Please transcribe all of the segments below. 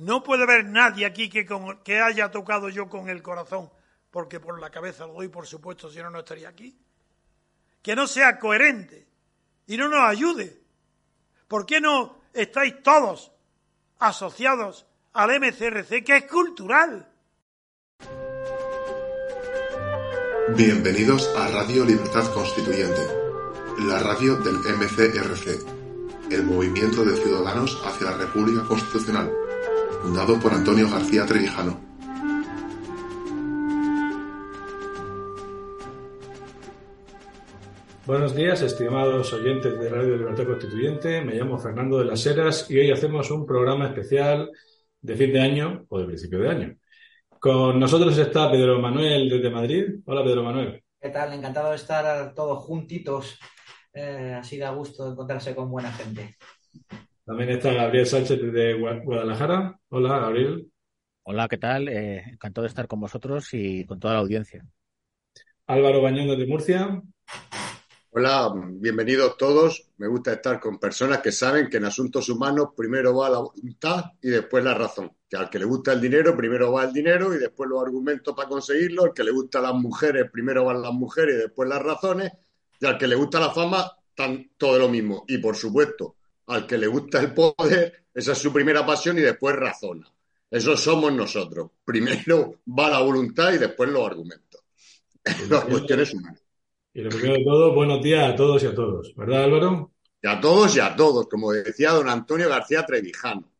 No puede haber nadie aquí que, haya tocado yo con el corazón, porque por la cabeza lo doy, por supuesto, si no, no estaría aquí. Que no sea coherente y no nos ayude. ¿Por qué no estáis todos asociados al MCRC, que es cultural? Bienvenidos a Radio Libertad Constituyente, la radio del MCRC, el Movimiento de Ciudadanos hacia la República Constitucional, fundado por Antonio García Trevijano. Buenos días, estimados oyentes de Radio Libertad Constituyente. Me llamo Fernando de las Heras y hoy hacemos un programa especial de fin de año o de principio de año. Con nosotros está Pedro Manuel desde Madrid. Hola, Pedro Manuel. ¿Qué tal? Encantado de estar todos juntitos. Eh, así da gusto encontrarse con buena gente. También está Gabriel Sánchez desde Gua- Guadalajara. Hola, Gabriel. Hola, ¿qué tal? Eh, encantado de estar con vosotros y con toda la audiencia. Álvaro Bañón desde Murcia. Hola, bienvenidos todos. Me gusta estar con personas que saben que en asuntos humanos primero va la voluntad y después la razón. Que al que le gusta el dinero, primero va el dinero y después los argumentos para conseguirlo. Al que le gustan las mujeres, primero van las mujeres y después las razones. Y al que le gusta la fama, tan, todo lo mismo. Y por supuesto, al que le gusta el poder, esa es su primera pasión y después razona. Eso somos nosotros. Primero va la voluntad y después los argumentos. Las cuestiones humanas. Y lo primero de todo, buenos días a todos y a todos. ¿Verdad, Álvaro? Y a todos y a todos, como decía don Antonio García Trevijano.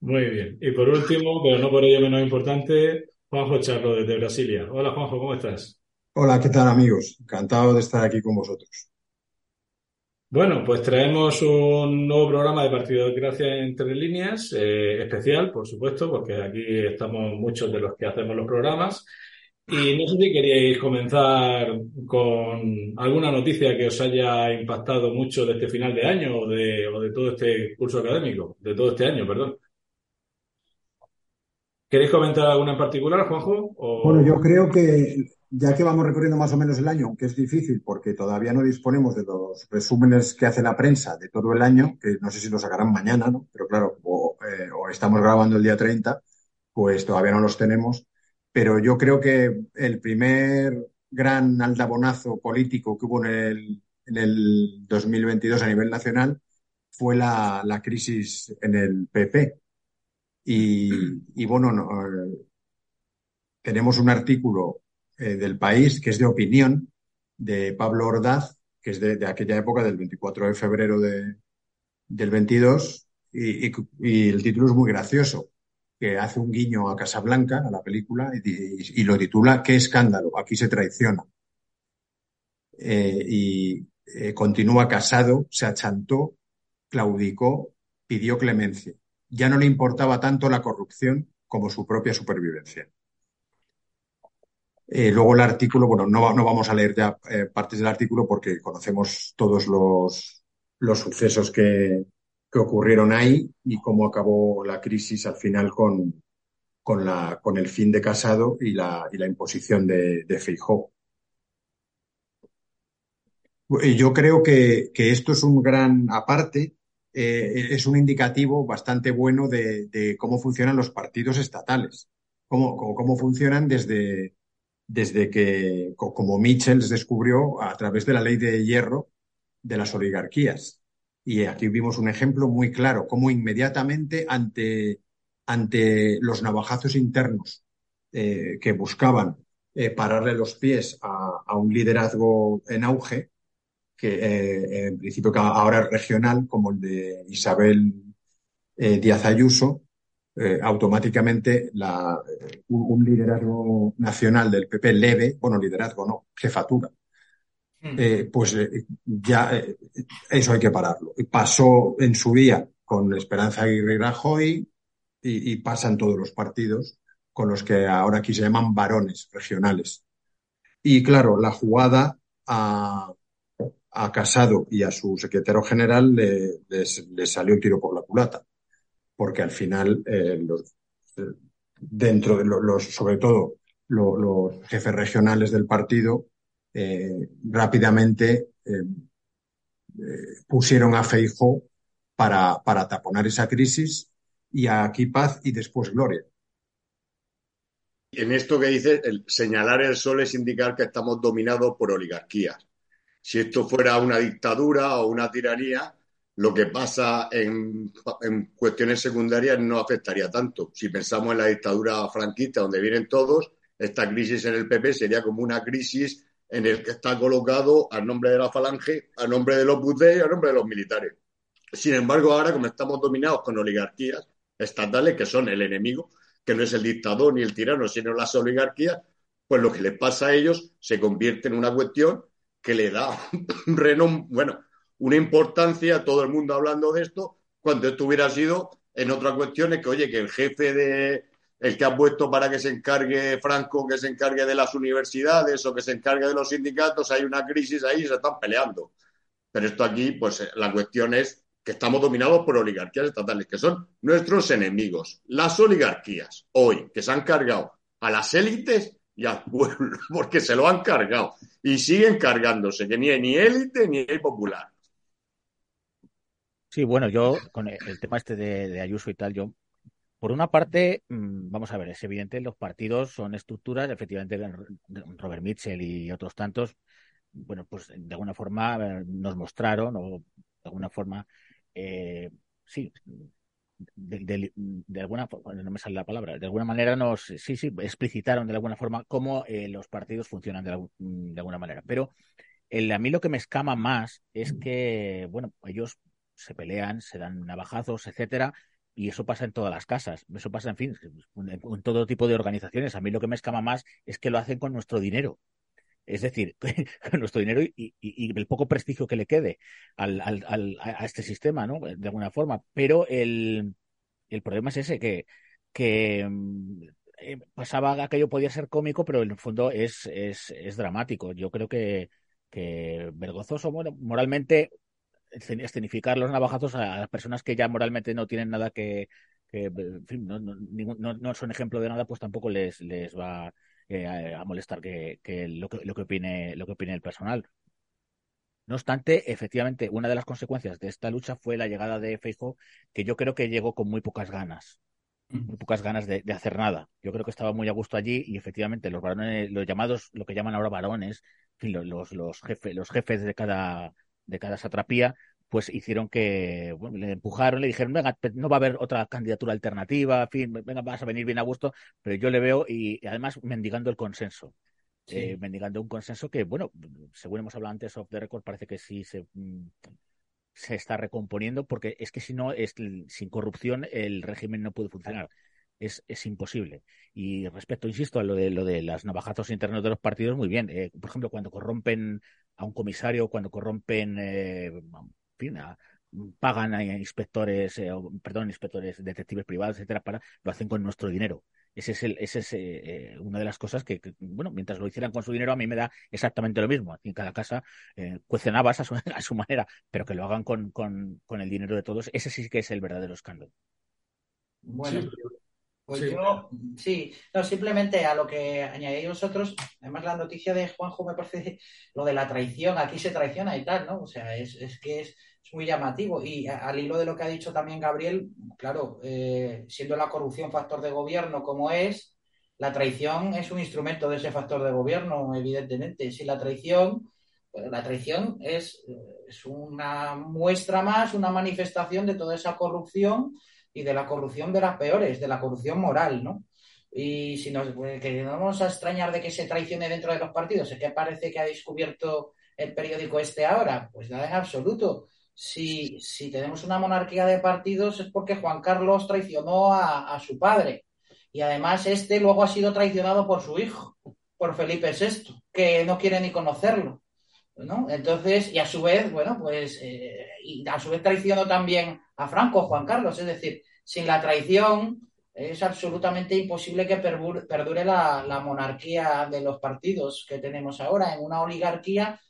Muy bien. Y por último, pero no por ello menos importante, Juanjo Charlo desde Brasilia. Hola, Juanjo, ¿cómo estás? Hola, ¿qué tal amigos? Encantado de estar aquí con vosotros. Bueno, pues traemos un nuevo programa de Partidocracia entre líneas, eh, especial, por supuesto, porque aquí estamos muchos de los que hacemos los programas. Y no sé si queríais comenzar con alguna noticia que os haya impactado mucho de este final de año o de, o de todo este curso académico, de todo este año, perdón. ¿Queréis comentar alguna en particular, Juanjo? Bueno, yo creo que ya que vamos recorriendo más o menos el año, aunque es difícil porque todavía no disponemos de los resúmenes que hace la prensa de todo el año, que no sé si lo sacarán mañana, ¿no? Pero claro, o, eh, estamos grabando el día 30, pues todavía no los tenemos. Pero yo creo que el primer gran aldabonazo político que hubo en el, en el 2022 a nivel nacional fue la, la crisis en el PP. Y, y bueno, no, eh, tenemos un artículo eh, del país que es de opinión de Pablo Ordaz, que es de, aquella época, del 24 de febrero de, del 22, y, el título es muy gracioso, que hace un guiño a Casablanca, a la película, y lo titula ¿Qué escándalo? Aquí se traiciona. Eh, y eh, continúa casado, se achantó, claudicó, pidió clemencia. Ya no le importaba tanto la corrupción como su propia supervivencia. Eh, luego el artículo, bueno, no, no vamos a leer ya eh, partes del artículo porque conocemos todos los, los sucesos que, que ocurrieron ahí y cómo acabó la crisis al final con, con, la, con el fin de Casado y la, y la imposición de, de. Y Yo creo que, que esto es un gran, aparte, eh, es un indicativo bastante bueno de, cómo funcionan los partidos estatales, cómo, cómo funcionan desde, desde que, co- como Michels descubrió a través de la ley de hierro de las oligarquías. Y aquí vimos un ejemplo muy claro, cómo inmediatamente ante, ante los navajazos internos eh, que buscaban eh, pararle los pies a, un liderazgo en auge, que eh, en principio ahora es regional, como el de Isabel Díaz Ayuso, eh, automáticamente la, eh, un, liderazgo nacional del PP leve, bueno, liderazgo no, jefatura, eh, pues eh, ya eh, eso hay que pararlo. Pasó en su día con Esperanza Aguirre y Rajoy y, y pasan todos los partidos con los que ahora aquí se llaman varones regionales. Y claro, la jugada a, a Casado y a su secretario general le, les, les salió el tiro por la culata, porque al final eh, eh, dentro de lo- los, sobre todo lo- los jefes regionales del partido eh, rápidamente pusieron a Feijóo para, taponar esa crisis y aquí paz y después gloria. En esto que dices, señalar el sol es indicar que estamos dominados por oligarquías. Si esto fuera una dictadura o una tiranía, lo que pasa en, cuestiones secundarias no afectaría tanto. Si pensamos en la dictadura franquista, donde vienen todos, esta crisis en el PP sería como una crisis en el que está colocado a nombre de la falange, a nombre de los butés y a nombre de los militares. Sin embargo, ahora, como estamos dominados con oligarquías estatales, que son el enemigo, que no es el dictador ni el tirano, sino las oligarquías, pues lo que les pasa a ellos se convierte en una cuestión que le da un renombre, bueno, una importancia todo el mundo hablando de esto, cuando esto hubiera sido en otras cuestiones que, oye, que el jefe de, el que ha puesto para que se encargue Franco, que se encargue de las universidades o que se encargue de los sindicatos, hay una crisis ahí y se están peleando. Pero esto aquí, pues la cuestión es que estamos dominados por oligarquías estatales, que son nuestros enemigos. Las oligarquías, hoy, que se han cargado a las élites y al pueblo, porque se lo han cargado y siguen cargándose, que ni ni élite ni hay popular. Sí, bueno, yo con el tema este de, de Ayuso y tal, yo por una parte, mm, vamos a ver, es evidente, los partidos son estructuras, efectivamente, Robert Mitchell y otros tantos, bueno, pues de alguna forma eh, nos mostraron, o de alguna forma, eh, sí, de, alguna forma, no me sale la palabra, de alguna manera nos, sí, sí, explicitaron de alguna forma cómo eh, los partidos funcionan de, de alguna manera. Pero el, a mí lo que me escama más es que, bueno, ellos se pelean, se dan navajazos, etcétera, y eso pasa en todas las casas, eso pasa, en fin, en todo tipo de organizaciones. A mí lo que me escama más es que lo hacen con nuestro dinero. Es decir, con nuestro dinero y, el poco prestigio que le quede al, al, a este sistema, ¿no? De alguna forma. Pero el, el problema es ese, que, que mm, eh, pasaba aquello podía ser cómico, pero en el fondo es, es, es dramático. Yo creo que, que vergonzoso, bueno, moralmente escenificar los navajazos a las personas que ya moralmente no tienen nada que, en fin, no, no, no, son ejemplo de nada, pues tampoco les, les va eh, a, molestar que, que, lo que lo que opine lo que opine el personal. No obstante, efectivamente, una de las consecuencias de esta lucha fue la llegada de Facebook, que yo creo que llegó con muy pocas ganas, muy pocas ganas de, hacer nada. Yo creo que estaba muy a gusto allí y efectivamente los varones, los llamados, lo que llaman ahora varones, los, los, jefes, los jefes de cada de cada satrapía, pues hicieron que, bueno, le empujaron, le dijeron, venga, no va a haber otra candidatura alternativa, en fin, venga, vas a venir bien a gusto, pero yo le veo y, además mendigando el consenso. Eh, mendigando un consenso que, bueno, según hemos hablado antes of the record, parece que sí se, mm, se está recomponiendo, porque es que si no, es, sin corrupción el régimen no puede funcionar. Es, es, imposible. Y respecto, insisto, a lo de lo de las navajazos internos de los partidos, muy bien. Eh, por ejemplo, cuando corrompen a un comisario, cuando corrompen, eh, en fin, pagan a inspectores, eh, perdón, inspectores, detectives privados, etcétera, para lo hacen con nuestro dinero. Ese es, el, ese es eh, una de las cosas que, bueno, mientras lo hicieran con su dinero, a mí me da exactamente lo mismo. En cada casa eh, cuecen habas a su, a su, manera, pero que lo hagan con, con, con, el dinero de todos, ese sí que es el verdadero escándalo. Bueno, pues sí. yo, sí, no, simplemente a lo que añadí vosotros, además la noticia de Juanjo me parece lo de la traición, aquí se traiciona y tal, ¿no? O sea, es, es que es, es, muy llamativo. Y al hilo de lo que ha dicho también Gabriel, claro, eh, siendo la corrupción factor de gobierno como es, la traición es un instrumento de ese factor de gobierno, evidentemente. Si la traición, pues la traición es, es una muestra más, una manifestación de toda esa corrupción y de la corrupción de las peores, de la corrupción moral, ¿no? Y si nos, pues, que vamos a extrañar de que se traicione dentro de los partidos, es que parece que ha descubierto el periódico este ahora, pues nada en absoluto. Si, si tenemos una monarquía de partidos es porque Juan Carlos traicionó a, a su padre. Y además este luego ha sido traicionado por su hijo, por Felipe VI, que no quiere ni conocerlo. ¿No? Entonces, y a su vez, bueno, pues, eh, y a su vez traicionó también a Franco, Juan Carlos, es decir, sin la traición es absolutamente imposible que perdure la, monarquía de los partidos que tenemos ahora, en una oligarquía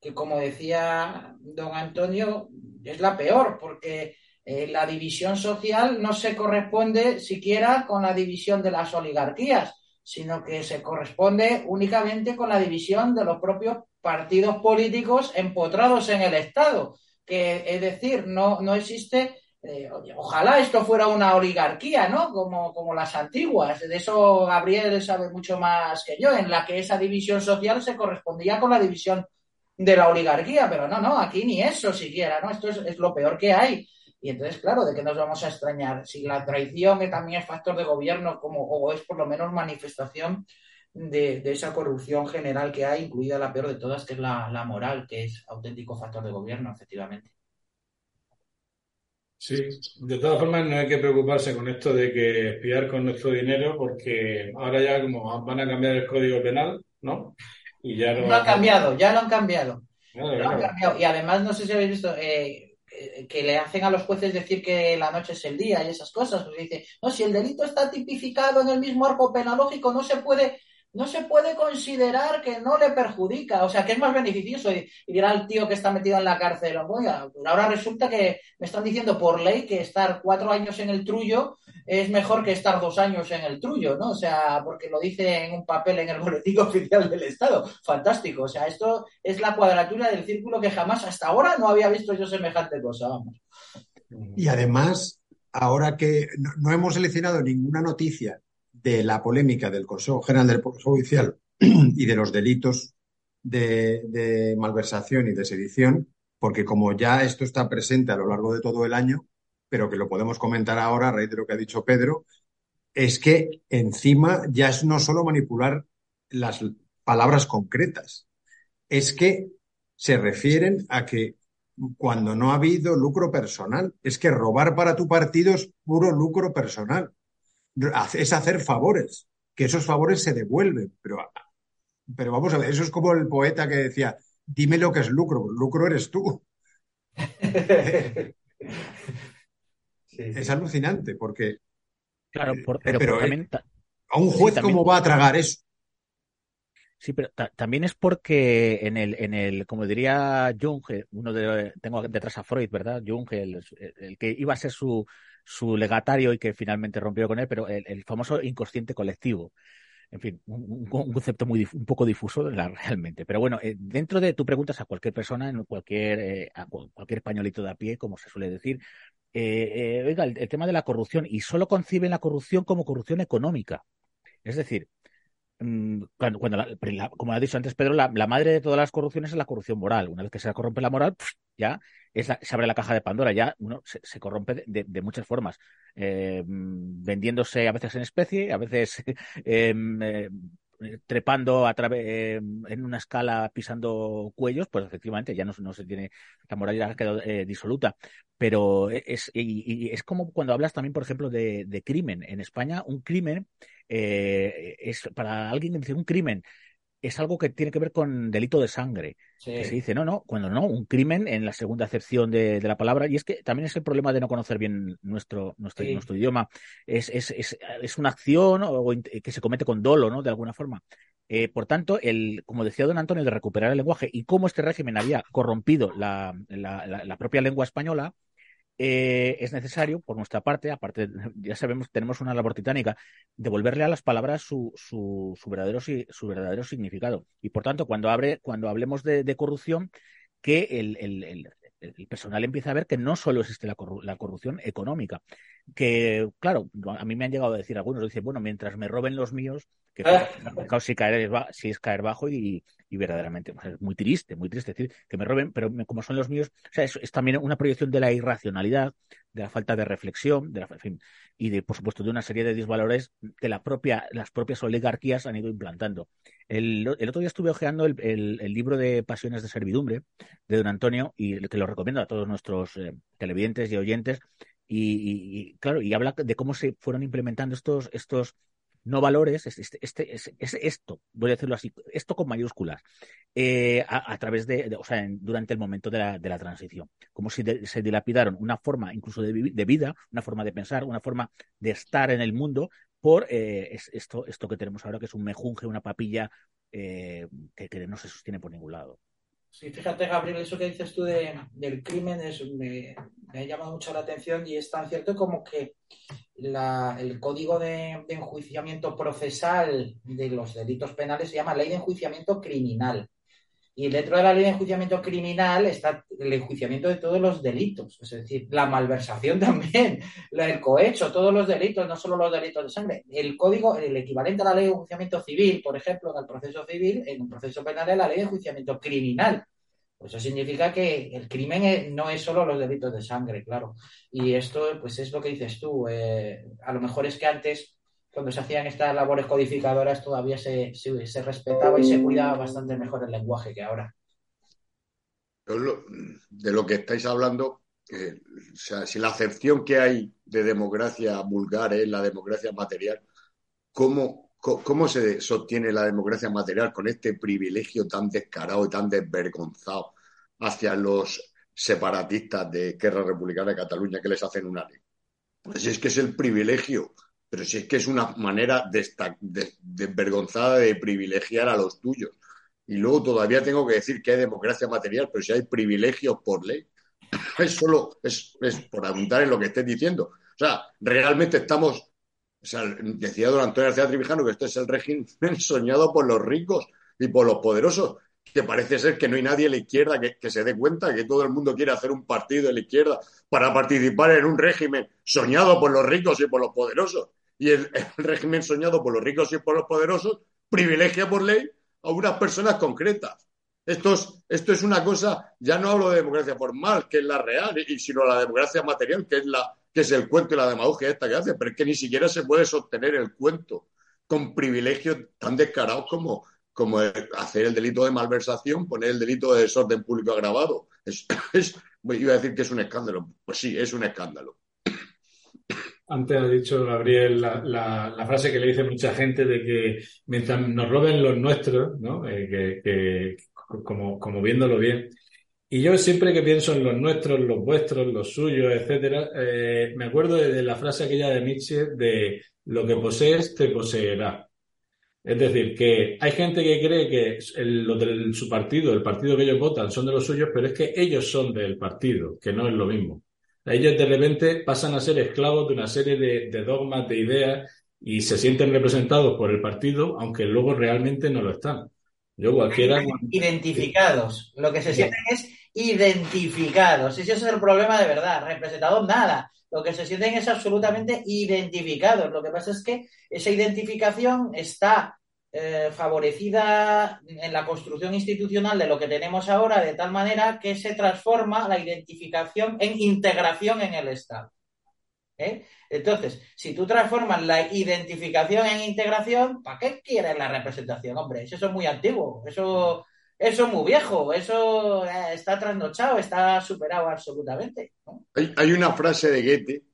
que, como decía don Antonio, es la peor, porque eh, la división social no se corresponde siquiera con la división de las oligarquías, sino que se corresponde únicamente con la división de los propios partidos políticos empotrados en el Estado, que es decir, no, no existe eh, ojalá esto fuera una oligarquía, ¿no? Como, como las antiguas. De eso Gabriel sabe mucho más que yo, en la que esa división social se correspondía con la división de la oligarquía, pero no, no, aquí ni eso siquiera, ¿no? Esto es, lo peor que hay. Y entonces, claro, ¿de qué nos vamos a extrañar? Si la traición también es factor de gobierno, como, o es por lo menos manifestación de, esa corrupción general que hay, incluida la peor de todas, que es la moral, que es auténtico factor de gobierno, efectivamente. Sí, de todas formas no hay que preocuparse con esto de que espiar con nuestro dinero porque ahora ya como van a cambiar el código penal, ¿no? Y ya no... Lo han cambiado, ya lo han cambiado. Y además no sé si habéis visto eh, que le hacen a los jueces decir que la noche es el día y esas cosas. Pues dice, no, si el delito está tipificado en el mismo arco penalógico, no se puede no se puede considerar que no le perjudica, o sea, que es más beneficioso. Y, dirá el tío que está metido en la cárcel, ahora resulta que me están diciendo por ley que estar cuatro años en el trullo es mejor que estar dos años en el trullo, ¿no? O sea, porque lo dice en un papel en el boletín oficial del Estado. Fantástico. O sea, esto es la cuadratura del círculo que jamás hasta ahora no había visto yo semejante cosa, vamos. Y además, ahora que no hemos seleccionado ninguna noticia de la polémica del Consejo General del Poder Judicial y de los delitos de, malversación y de sedición, porque como ya esto está presente a lo largo de todo el año, pero que lo podemos comentar ahora a raíz de lo que ha dicho Pedro, es que encima ya es no solo manipular las palabras concretas, es que se refieren a que cuando no ha habido lucro personal, es que robar para tu partido es puro lucro personal es hacer favores, que esos favores se devuelven. Pero, pero vamos a ver, eso es como el poeta que decía, dime lo que es lucro, lucro eres tú. Es alucinante porque... Claro, pero, eh, a un juez cómo va a tragar eso. Sí, pero también es porque en el, en el, como diría Jung, uno de, tengo detrás a Freud, ¿verdad? Jung, el, el que iba a ser su, su legatario y que finalmente rompió con él, pero el, famoso inconsciente colectivo. En fin, un, concepto muy un poco difuso realmente. Pero bueno, eh, dentro de tú preguntas a cualquier persona, en cualquier, eh, a cualquier españolito de a pie, como se suele decir, eh, oiga, el, tema de la corrupción, y solo conciben la corrupción como corrupción económica. Es decir, mm, cuando, como ha dicho antes Pedro, la, madre de todas las corrupciones es la corrupción moral. Una vez que se corrompe la moral, ya se abre la caja de Pandora, ya uno se, corrompe de, muchas formas, eh, vendiéndose a veces en especie, a veces em, eh, trepando a través en una escala pisando cuellos, pues efectivamente ya no, se tiene, la moral ya ha quedado eh, disoluta. Pero es, y, es como cuando hablas también, por ejemplo, de, crimen. En España, un crimen es para alguien dice un crimen es algo que tiene que ver con delito de sangre. Que se dice, no, no, cuando no, un crimen en la segunda acepción de, la palabra. Y es que también es el problema de no conocer bien nuestro, nuestro, nuestro idioma. Es, es, es, es, una acción o, que se comete con dolo, ¿no? De alguna forma. Eh, por tanto, el, como decía don Antonio, de recuperar el lenguaje y cómo este régimen había corrompido la, la, la propia lengua española, eh, es necesario, por nuestra parte, aparte, ya sabemos, tenemos una labor titánica, devolverle a las palabras su, su, su, verdadero, su verdadero significado. Y por tanto, cuando, abre, cuando hablemos de, corrupción, que el, el, el, personal empieza a ver que no solo existe la, la, corrupción económica, que, claro, a mí me han llegado a decir algunos, dicen, bueno, mientras me roben los míos, que ah. si, caer, si es caer bajo y, y verdaderamente es muy triste, muy triste decir que me roben, pero como son los míos, o sea, es, también una proyección de la irracionalidad, de la falta de reflexión, de la, fin, y de, por supuesto, de una serie de disvalores que la propia, las propias oligarquías han ido implantando. El, otro día estuve hojeando el, libro de Pasiones de Servidumbre de don Antonio y que lo recomiendo a todos nuestros eh, televidentes y oyentes. Y, claro, y habla de cómo se fueron implementando estos, estos no valores, es, este, este, es, esto, voy a decirlo así, esto con mayúsculas, eh, a, través de, o sea, durante el momento de la, de la transición. Como si se dilapidaron una forma incluso de, de, vida, una forma de pensar, una forma de estar en el mundo por eh, esto, esto que tenemos ahora, que es un mejunje, una papilla eh, que, que no se sostiene por ningún lado. Sí, fíjate, Gabriel, eso que dices tú del crimen es, me, ha llamado mucho la atención y es tan cierto como que el código de, enjuiciamiento procesal de los delitos penales se llama ley de enjuiciamiento criminal. Y dentro de la ley de enjuiciamiento criminal está el enjuiciamiento de todos los delitos, es decir, la malversación también, el cohecho, todos los delitos, no solo los delitos de sangre. El código, el equivalente a la ley de enjuiciamiento civil, por ejemplo, en el proceso civil, en un proceso penal es la ley de enjuiciamiento criminal. Pues eso significa que el crimen no es solo los delitos de sangre, claro. Y esto, pues es lo que dices tú. Eh, a lo mejor es que antes cuando se hacían estas labores codificadoras todavía se, se, respetaba y se cuidaba bastante mejor el lenguaje que ahora. De lo que estáis hablando, o sea, si la acepción que hay de democracia vulgar es la democracia material, ¿cómo, ¿cómo se sostiene la democracia material con este privilegio tan descarado y tan desvergonzado hacia los separatistas de Guerra Republicana de Cataluña que les hacen una ley? Pues es que es el privilegio pero si es que es una manera desvergonzada de, privilegiar a los tuyos. Y luego todavía tengo que decir que hay democracia material, pero si hay privilegios por ley, es solo, es, por apuntar en lo que estés diciendo. O sea, realmente estamos, decía don Antonio García Tribijano que este es el régimen soñado por los ricos y por los poderosos, que parece ser que no hay nadie a la izquierda que, que se dé cuenta que todo el mundo quiere hacer un partido de la izquierda para participar en un régimen soñado por los ricos y por los poderosos y el, régimen soñado por los ricos y por los poderosos privilegia por ley a unas personas concretas. Esto es, esto es una cosa, ya no hablo de democracia formal, que es la real, y, sino la democracia material, que es, la, que es el cuento y la demagogia esta que hace, pero es que ni siquiera se puede sostener el cuento con privilegios tan descarados como, como hacer el delito de malversación, poner el delito de desorden público agravado. Es, es, iba a decir que es un escándalo. Pues sí, es un escándalo. Antes ha dicho Gabriel la, frase que le dice mucha gente de que mientras nos roben los nuestros, ¿no? Eh, que, como, viéndolo bien. Y yo siempre que pienso en los nuestros, los vuestros, los suyos, etcétera, eh, me acuerdo de, la frase aquella de Nietzsche de lo que posees te poseerá. Es decir, que hay gente que cree que los de su partido, el partido que ellos votan, son de los suyos, pero es que ellos son del partido, que no es lo mismo. Ellos de repente pasan a ser esclavos de una serie de, dogmas, de ideas, y se sienten representados por el partido, aunque luego realmente no lo están. Yo cualquiera... Identificados. Lo que se sienten es identificados. Ese es el problema de verdad. Representados nada. Lo que se sienten es absolutamente identificados. Lo que pasa es que esa identificación está eh, favorecida en la construcción institucional de lo que tenemos ahora, de tal manera que se transforma la identificación en integración en el Estado. ¿eh? Entonces, si tú transformas la identificación en integración, ¿para qué quieres la representación? Hombre, eso es muy antiguo, eso, eso es muy viejo, eso eh, está trasnochado, está superado absolutamente. Hay, hay, una frase de Goethe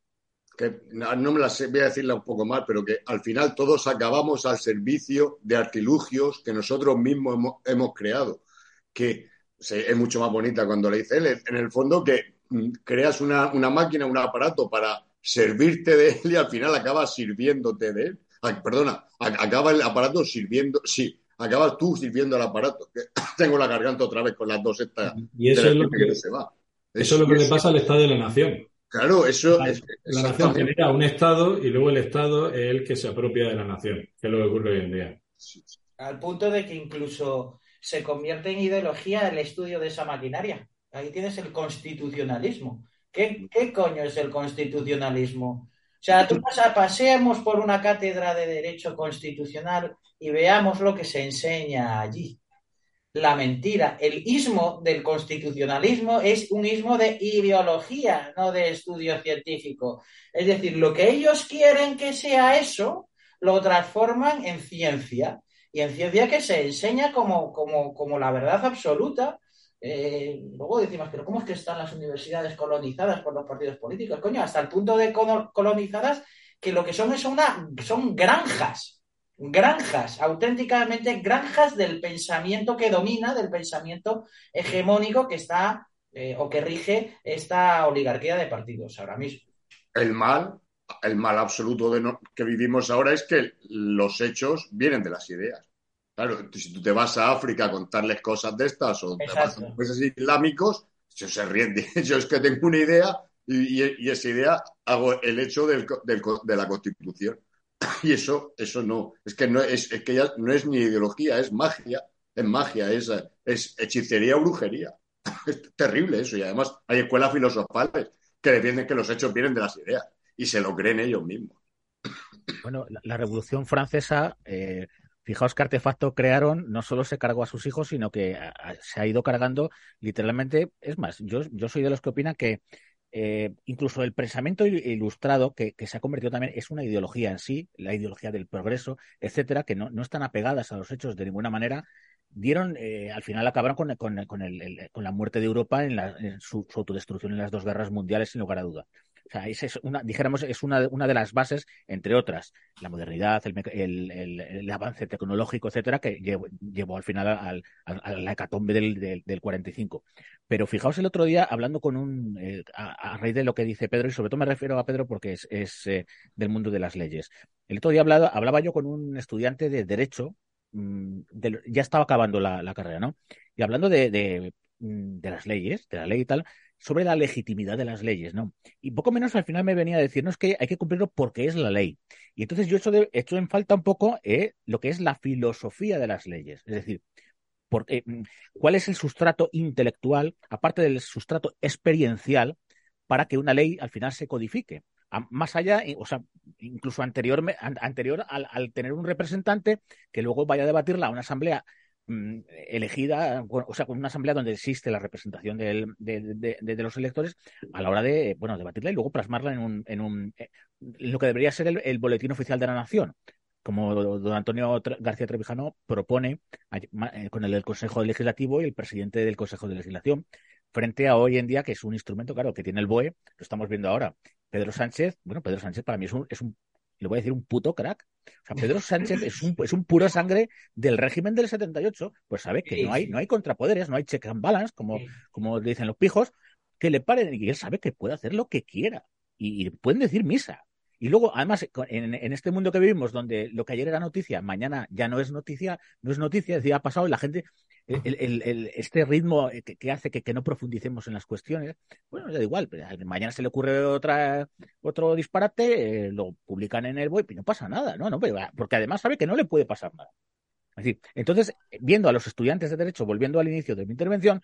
que no me la sé, voy a decirla un poco mal, pero que al final todos acabamos al servicio de artilugios que nosotros mismos hemos, creado, que es mucho más bonita cuando le dice él, en el fondo que mm, creas una, máquina, un aparato para servirte de él y al final acabas sirviéndote de él. perdona, acaba el aparato sirviendo, sí, acabas tú sirviendo al aparato. Tengo la garganta otra vez con las dos estas. Y eso es lo que, se va. Eso es lo que le pasa al Estado de la Nación. Claro, eso es. La nación genera un Estado y luego el Estado es el que se apropia de la nación, que es lo que ocurre hoy en día. Al punto de que incluso se convierte en ideología el estudio de esa maquinaria. Ahí tienes el constitucionalismo. ¿Qué, coño es el constitucionalismo? O sea, tú pasa, paseamos por una cátedra de Derecho Constitucional y veamos lo que se enseña allí la mentira. El ismo del constitucionalismo es un ismo de ideología, no de estudio científico. Es decir, lo que ellos quieren que sea eso, lo transforman en ciencia. Y en ciencia que se enseña como, como, como la verdad absoluta. Eh, luego decimos, pero ¿cómo es que están las universidades colonizadas por los partidos políticos? Coño, hasta el punto de colonizadas que lo que son es una, son granjas granjas, auténticamente granjas del pensamiento que domina, del pensamiento hegemónico que está eh, o que rige esta oligarquía de partidos ahora mismo. El mal, el mal absoluto de que vivimos ahora es que los hechos vienen de las ideas. Claro, si tú te vas a África a contarles cosas de estas o te vas a países islámicos, se ríen Yo es que tengo una idea y, esa idea hago el hecho de la Constitución. Y eso, eso no, es que no es, que ya no es ni ideología, es magia es magia, es, es hechicería o brujería. Es terrible eso. Y además hay escuelas filosofales que defienden que los hechos vienen de las ideas y se lo creen ellos mismos. Bueno, la, Revolución Francesa, eh, fijaos qué artefacto crearon, no solo se cargó a sus hijos, sino que se ha ido cargando literalmente. Es más, yo, yo soy de los que opinan que eh, incluso el pensamiento ilustrado, que, se ha convertido también, es una ideología en sí, la ideología del progreso, etcétera, que no, están apegadas a los hechos de ninguna manera, dieron, eh, al final acabaron con, con, la muerte de Europa en, su, autodestrucción en las dos guerras mundiales, sin lugar a duda. O sea, es una, dijéramos, es una, una de las bases, entre otras, la modernidad, el, el, avance tecnológico, etcétera, que llevó, al final al, a la hecatombe del, del, 45. Pero fijaos el otro día, hablando con un, eh, a, raíz de lo que dice Pedro, y sobre todo me refiero a Pedro porque es, es eh, del mundo de las leyes. El otro día hablaba, hablaba yo con un estudiante de Derecho, mm, ya estaba acabando la, carrera, ¿no? Y hablando de, mm, de las leyes, de la ley y tal, sobre la legitimidad de las leyes, ¿no? Y poco menos al final me venía a decirnos que hay que cumplirlo porque es la ley. Y entonces yo he hecho, en falta un poco eh, lo que es la filosofía de las leyes. Es decir, porque, mm, ¿cuál es el sustrato intelectual, aparte del sustrato experiencial, para que una ley al final se codifique? más allá, o sea, incluso anterior, anterior al, al, tener un representante que luego vaya a debatirla a una asamblea elegida, o sea, con una asamblea donde existe la representación de, los electores a la hora de, bueno, debatirla y luego plasmarla en un, en un eh, lo que debería ser el, boletín oficial de la nación. Como don Antonio García Trevijano propone eh, con el, Consejo Legislativo y el presidente del Consejo de Legislación, frente a hoy en día que es un instrumento, claro, que tiene el BOE, lo estamos viendo ahora. Pedro Sánchez, bueno, Pedro Sánchez para mí es un, es un le voy a decir un puto crack. O sea, Pedro Sánchez es un, es un puro sangre del régimen del 78, pues sabe que no hay, no hay contrapoderes, no hay check and balance, como, como dicen los pijos, que le paren y él sabe que puede hacer lo que quiera. Y, pueden decir misa. Y luego, además, en, en, este mundo que vivimos, donde lo que ayer era noticia, mañana ya no es noticia, no es noticia, decía, ha pasado y la gente el, este ritmo que, hace que, no profundicemos en las cuestiones, bueno, ya da igual, mañana se le ocurre otra, otro disparate, eh, lo publican en el web y no pasa nada, ¿no? no porque además sabe que no le puede pasar nada. Es decir, entonces, viendo a los estudiantes de Derecho, volviendo al inicio de mi intervención,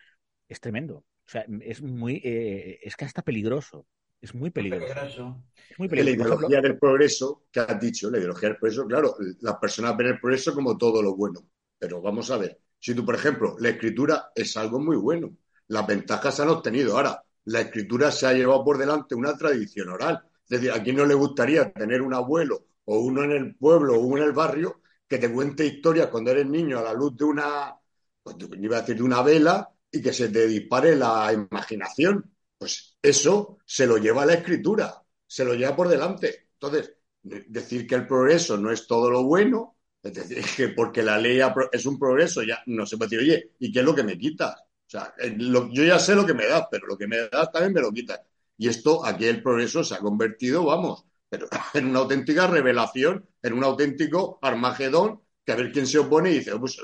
es tremendo. O sea, es muy, eh, es que hasta peligroso. Es muy peligroso. Es muy peligroso. La ideología del progreso, que has dicho, la ideología del progreso, claro, las personas ven el progreso como todo lo bueno. Pero vamos a ver, si tú, por ejemplo, la escritura es algo muy bueno, las ventajas se han obtenido. Ahora, la escritura se ha llevado por delante una tradición oral. Es decir, a no le gustaría tener un abuelo o uno en el pueblo o uno en el barrio que te cuente historias cuando eres niño a la luz de una, pues, iba a decir, de una vela y que se te dispare la imaginación. Pues eso se lo lleva a la escritura, se lo lleva por delante. Entonces, decir que el progreso no es todo lo bueno, es decir, que porque la ley es un progreso, ya no se puede decir, oye, ¿y qué es lo que me quitas? O sea, eh, yo ya sé lo que me das, pero lo que me das también me lo quitas. Y esto, aquí el progreso se ha convertido, vamos, pero en una auténtica revelación, en un auténtico armagedón, que a ver quién se opone y dice, pues,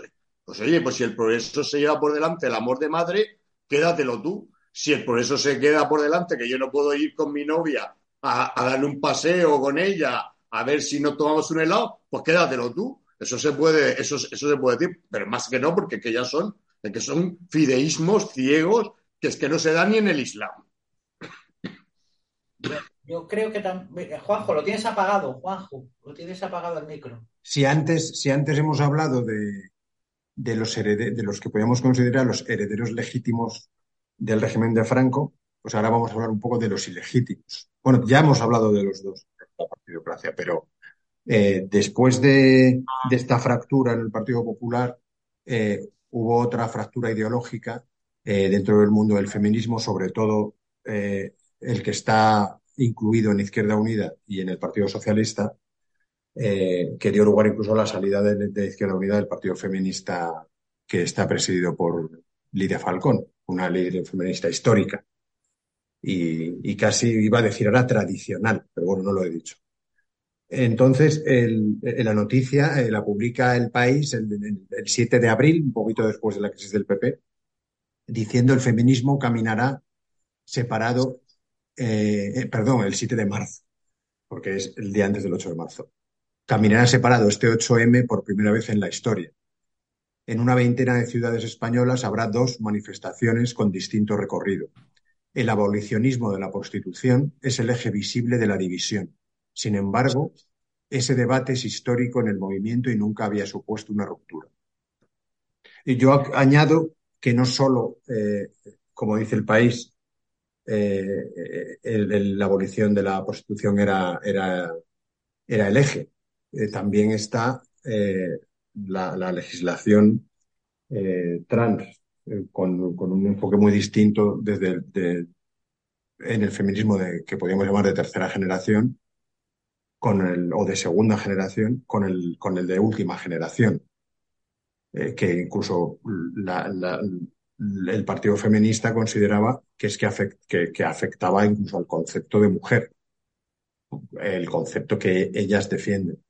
pues oye, pues si el progreso se lleva por delante el amor de madre, quédatelo tú. Si el progreso se queda por delante, que yo no puedo ir con mi novia a, a darle un paseo con ella, a ver si no tomamos un helado, pues quédatelo tú. Eso se puede, eso, eso se puede decir, pero más que no, porque que ya son, que son fideísmos ciegos que es que no se dan ni en el Islam. Yo, creo que también. Juanjo, lo tienes apagado, Juanjo, lo tienes apagado el micro. Si antes, si antes hemos hablado de, de los de los que podemos considerar los herederos legítimos del régimen de Franco, pues ahora vamos a hablar un poco de los ilegítimos. Bueno, ya hemos hablado de los dos, la partidocracia, pero eh, después de, esta fractura en el Partido Popular, eh, hubo otra fractura ideológica eh, dentro del mundo del feminismo, sobre todo el que está incluido en Izquierda Unida y en el Partido Socialista, que dio lugar incluso a la salida de, Izquierda Unida del Partido Feminista que está presidido por Lidia Falcón, una líder feminista histórica. Y, y, casi iba a decir ahora tradicional, pero bueno, no lo he dicho. Entonces, el, la noticia eh, la publica El País el, 7 de abril, un poquito después de la crisis del PP, diciendo el feminismo caminará separado, eh, eh, perdón, el 7 de marzo, porque es el día antes del 8 de marzo. Caminará separado este 8M por primera vez en la historia. en una veintena de ciudades españolas habrá dos manifestaciones con distinto recorrido. El abolicionismo de la prostitución es el eje visible de la división. Sin embargo, ese debate es histórico en el movimiento y nunca había supuesto una ruptura. Y yo añado que no solo, eh, como dice el país, eh, la abolición de la prostitución era, era, el eje. Eh, también está la, legislación trans, con, un enfoque muy distinto desde en el feminismo que podríamos llamar de tercera generación, con el, o de segunda generación, con el, con el de última generación. Eh, que incluso el Partido Feminista consideraba que es que, que, afectaba incluso al concepto de mujer, el concepto que ellas defienden.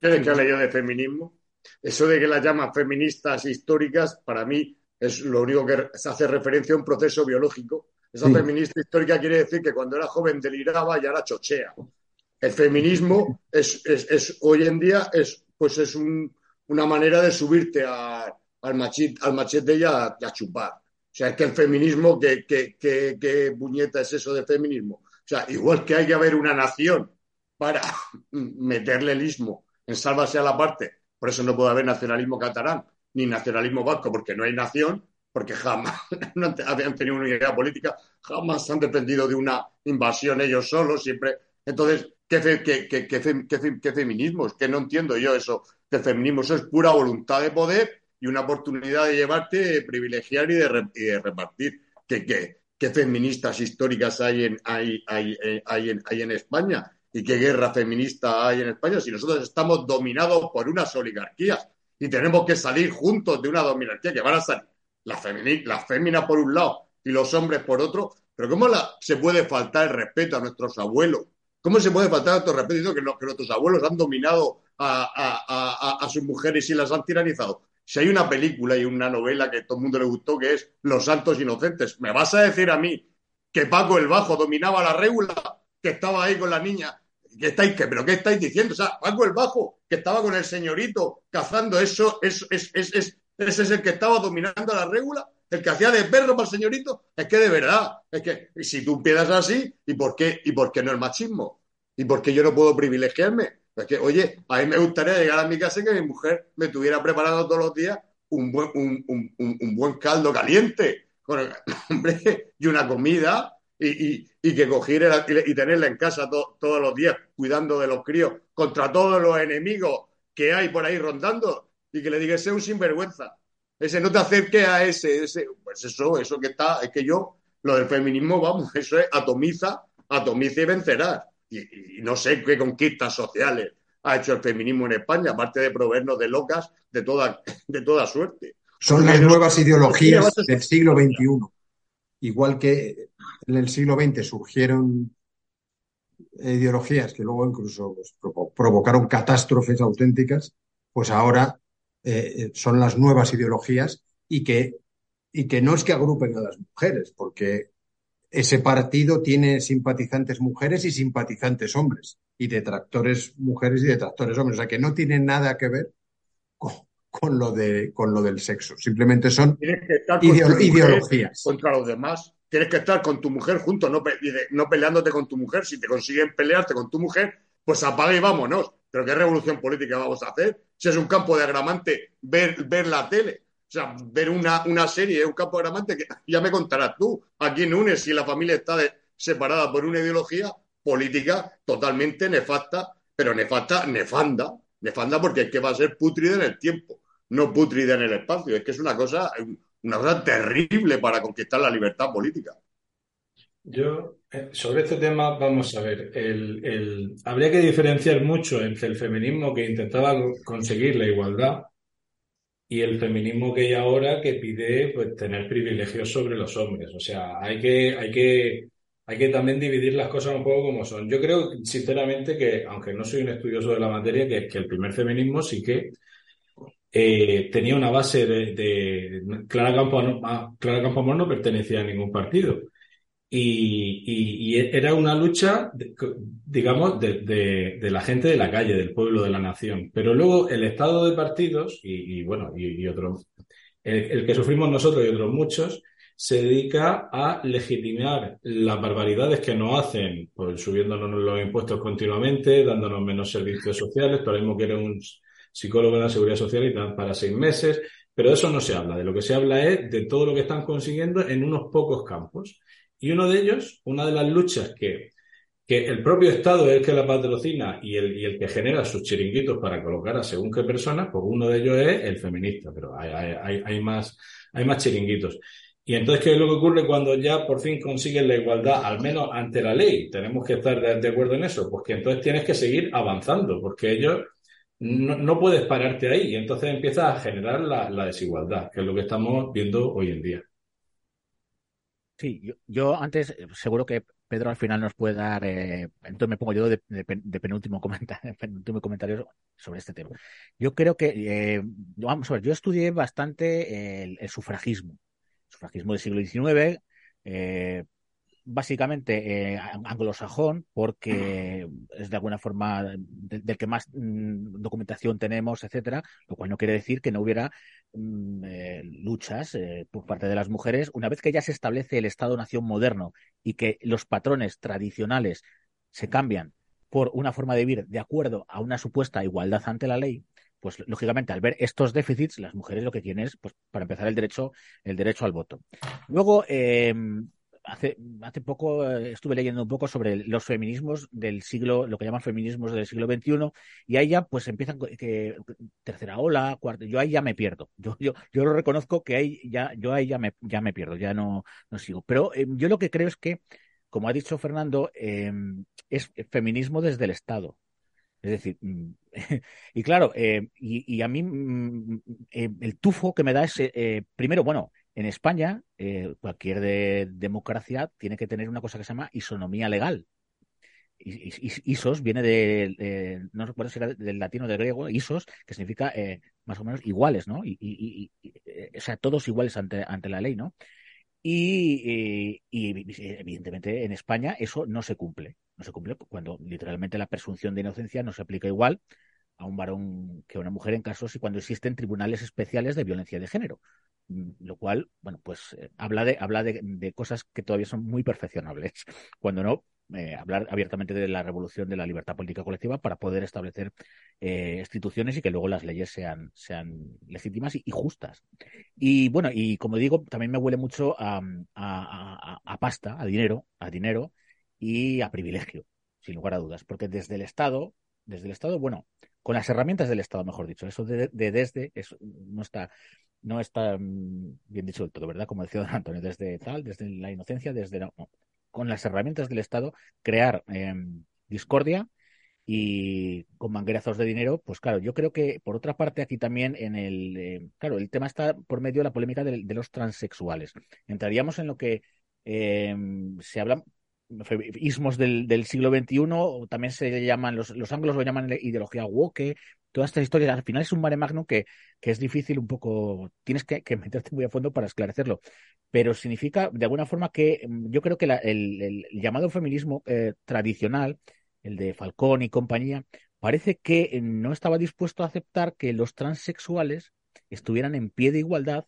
¿Qué que leído de feminismo? Eso de que las llaman feministas históricas, para mí es lo único que hace referencia a un proceso biológico. Esa feminista histórica quiere decir que cuando era joven deliraba y ahora chochea. El feminismo es, es, hoy en día es, pues es una manera de subirte al, machete, al machete y a, chupar. O sea, es que el feminismo, ¿qué, qué, qué, puñeta es eso de feminismo? O sea, igual que hay que haber una nación para meterle el ismo en sálvase a la parte, por eso no puede haber nacionalismo catalán ni nacionalismo vasco, porque no hay nación, porque jamás no habían tenido una idea política, jamás han dependido de una invasión ellos solos, siempre. Entonces, ¿Qué, qué, feminismo? Es que no entiendo yo eso. Que feminismo eso es pura voluntad de poder y una oportunidad de llevarte, privilegiar y de, repartir. ¿Qué, feministas históricas hay en, hay, hay, eh, hay, en, hay en España? ¿Y qué guerra feminista hay en España? Si nosotros estamos dominados por unas oligarquías y tenemos que salir juntos de una dominarquía que van a salir las féminas por un lado y los hombres por otro, pero ¿cómo la, se puede faltar el respeto a nuestros abuelos, ¿Cómo se puede faltar a respeto que, que nuestros abuelos han dominado a, sus mujeres y las han tiranizado? Si hay una película y una novela que a todo el mundo le gustó, que es Los Santos Inocentes, ¿me vas a decir a mí que Paco el Bajo dominaba la regula, que estaba ahí con la niña? ¿Qué estáis, qué, ¿Pero qué estáis diciendo? O sea, Paco el Bajo, que estaba con el señorito cazando, eso, es, es, es, ese es el que estaba dominando la regula el que hacía de perro para el señorito, es que de verdad, es que si tú empiezas así, ¿y por qué, y por qué no el machismo? ¿Y por qué yo no puedo privilegiarme? Es que, oye, a mí me gustaría llegar a mi casa y que mi mujer me tuviera preparado todos los días un buen, buen caldo caliente, con hombre, y una comida, y, que cogiera y, tenerla en casa todos los días, cuidando de los críos, contra todos los enemigos que hay por ahí rondando, y que le diga, ese un sinvergüenza ese no te acerques a ese, ese, pues eso, eso que está, es que yo, lo del feminismo, vamos, eso es atomiza, atomiza y vencerás. Y, no sé qué conquistas sociales ha hecho el feminismo en España, aparte de proveernos de locas de toda, de toda suerte. Son las nuevas ideologías del siglo XXI. Igual que en el siglo XX surgieron ideologías que luego incluso pues, provocaron catástrofes auténticas, pues ahora eh, son las nuevas ideologías y que, y que no es que agrupen a las mujeres, porque ese partido tiene simpatizantes mujeres y simpatizantes hombres, y detractores mujeres y detractores hombres, o sea que no tiene nada que ver con, lo, de, con lo del sexo, simplemente son ideologías. Contra los demás. Tienes que estar con tu mujer junto, no, no peleándote con tu mujer. Si te consiguen pelearte con tu mujer, pues apaga y vámonos. Pero ¿qué revolución política vamos a hacer? Si es un campo de agramante ver, ver la tele. O sea, ver una, una serie un campo de agramante que ya me contarás tú. Aquí en UNES, si la familia está separada por una ideología política totalmente nefasta, pero nefasta, nefanda. Nefanda porque es que va a ser putrida en el tiempo, no putrida en el espacio. Es que es una cosa, una cosa terrible para conquistar la libertad política. Yo, eh, sobre este tema, vamos a ver, el, habría que diferenciar mucho entre el feminismo que intentaba conseguir la igualdad y el feminismo que hay ahora que pide pues, tener privilegios sobre los hombres. O sea, hay que, hay que, hay que también dividir las cosas un poco como son. Yo creo, sinceramente, que, aunque no soy un estudioso de la materia, que, que el primer feminismo sí que eh, tenía una base de, Clara Campoamor, Clara Campoamor no pertenecía a ningún partido y, era una lucha, digamos, de, la gente de la calle, del pueblo, de la nación. Pero luego el estado de partidos, y, bueno, y, otros, el, que sufrimos nosotros y otros muchos, se dedica a legitimar las barbaridades que nos hacen, pues subiéndonos los impuestos continuamente, dándonos menos servicios sociales, para mismo que era un psicólogo de la seguridad social y dan para seis meses, pero de eso no se habla, de lo que se habla es de todo lo que están consiguiendo en unos pocos campos. Y uno de ellos, una de las luchas que, que el propio Estado es el que la patrocina y el, y el que genera sus chiringuitos para colocar a según qué personas, pues uno de ellos es el feminista, pero hay, hay, hay, más, hay más chiringuitos. Y entonces, ¿qué es lo que ocurre cuando ya por fin consiguen la igualdad, al menos ante la ley? Tenemos que estar de, acuerdo en eso, porque entonces tienes que seguir avanzando, porque ellos no, no puedes pararte ahí y entonces empieza a generar la desigualdad, que es lo que estamos viendo hoy en día. Sí, yo, antes, eh, seguro que Pedro al final nos puede dar, eh, entonces me pongo yo de, penúltimo, comentario, penúltimo comentario sobre este tema. Yo creo que, eh, vamos a ver, yo estudié bastante el, sufragismo, el sufragismo del siglo XIX, básicamente eh, anglosajón, porque es de alguna forma del que más mm, documentación tenemos, etcétera, lo cual no quiere decir que no hubiera mm, eh, luchas eh, por parte de las mujeres. Una vez que ya se establece el Estado-nación moderno y que los patrones tradicionales se cambian por una forma de vivir de acuerdo a una supuesta igualdad ante la ley, pues lógicamente al ver estos déficits, las mujeres lo que quieren es, pues, para empezar, el derecho, el derecho al voto. Luego, hace, hace poco eh, estuve leyendo un poco sobre los feminismos del siglo, lo que llaman feminismos del siglo XXI, y ahí ya pues empiezan que tercera ola, cuarta, yo ahí ya me pierdo. Yo, yo, yo lo reconozco que ahí ya, yo ahí ya me, ya me pierdo, ya no, no sigo. Pero eh, yo lo que creo es que, como ha dicho Fernando, em, es feminismo desde el Estado. Es decir, mm, y claro, eh, y, y, a mí mm, el tufo que me da es, primero, bueno, en España, eh, cualquier democracia tiene que tener una cosa que se llama isonomía legal. Isos viene de, no recuerdo si era del latino o del griego, isos, que significa eh, más o menos iguales, ¿no? Eh, o sea, todos iguales ante, ante la ley, ¿no? Y, evidentemente en España eso no se cumple. No se cumple cuando literalmente la presunción de inocencia no se aplica igual a un varón que a una mujer en casos y cuando existen tribunales especiales de violencia de género. Mm, lo cual, bueno, pues eh, habla, de, habla de, cosas que todavía son muy perfeccionables, cuando no eh, hablar abiertamente de la revolución de la libertad política colectiva para poder establecer eh, instituciones y que luego las leyes sean, sean legítimas y, justas. Y bueno, y como digo, también me huele mucho a, a, pasta, a dinero, a dinero y a privilegio, sin lugar a dudas, porque desde el Estado, desde el Estado, bueno, con las herramientas del Estado, mejor dicho, eso de, de desde eso no está no está bien dicho del todo, ¿verdad? Como decía don Antonio, desde tal, desde la inocencia, desde con las herramientas del Estado, crear em, discordia y con manguerazos de dinero, pues claro, yo creo que por otra parte aquí también en el, em, claro, el tema está por medio de la polémica de, los transexuales. Entraríamos en lo que em, se habla ismos del, siglo XXI, o también se llaman, los, los anglos lo llaman ideología woke, todas estas historias, al final es un mare magnum que, que es difícil un poco, tienes que, meterte muy a fondo para esclarecerlo, pero significa de alguna forma que mm, yo creo que el, llamado feminismo eh, tradicional, el de Falcón y compañía, parece que no estaba dispuesto a aceptar que los transexuales estuvieran en pie de igualdad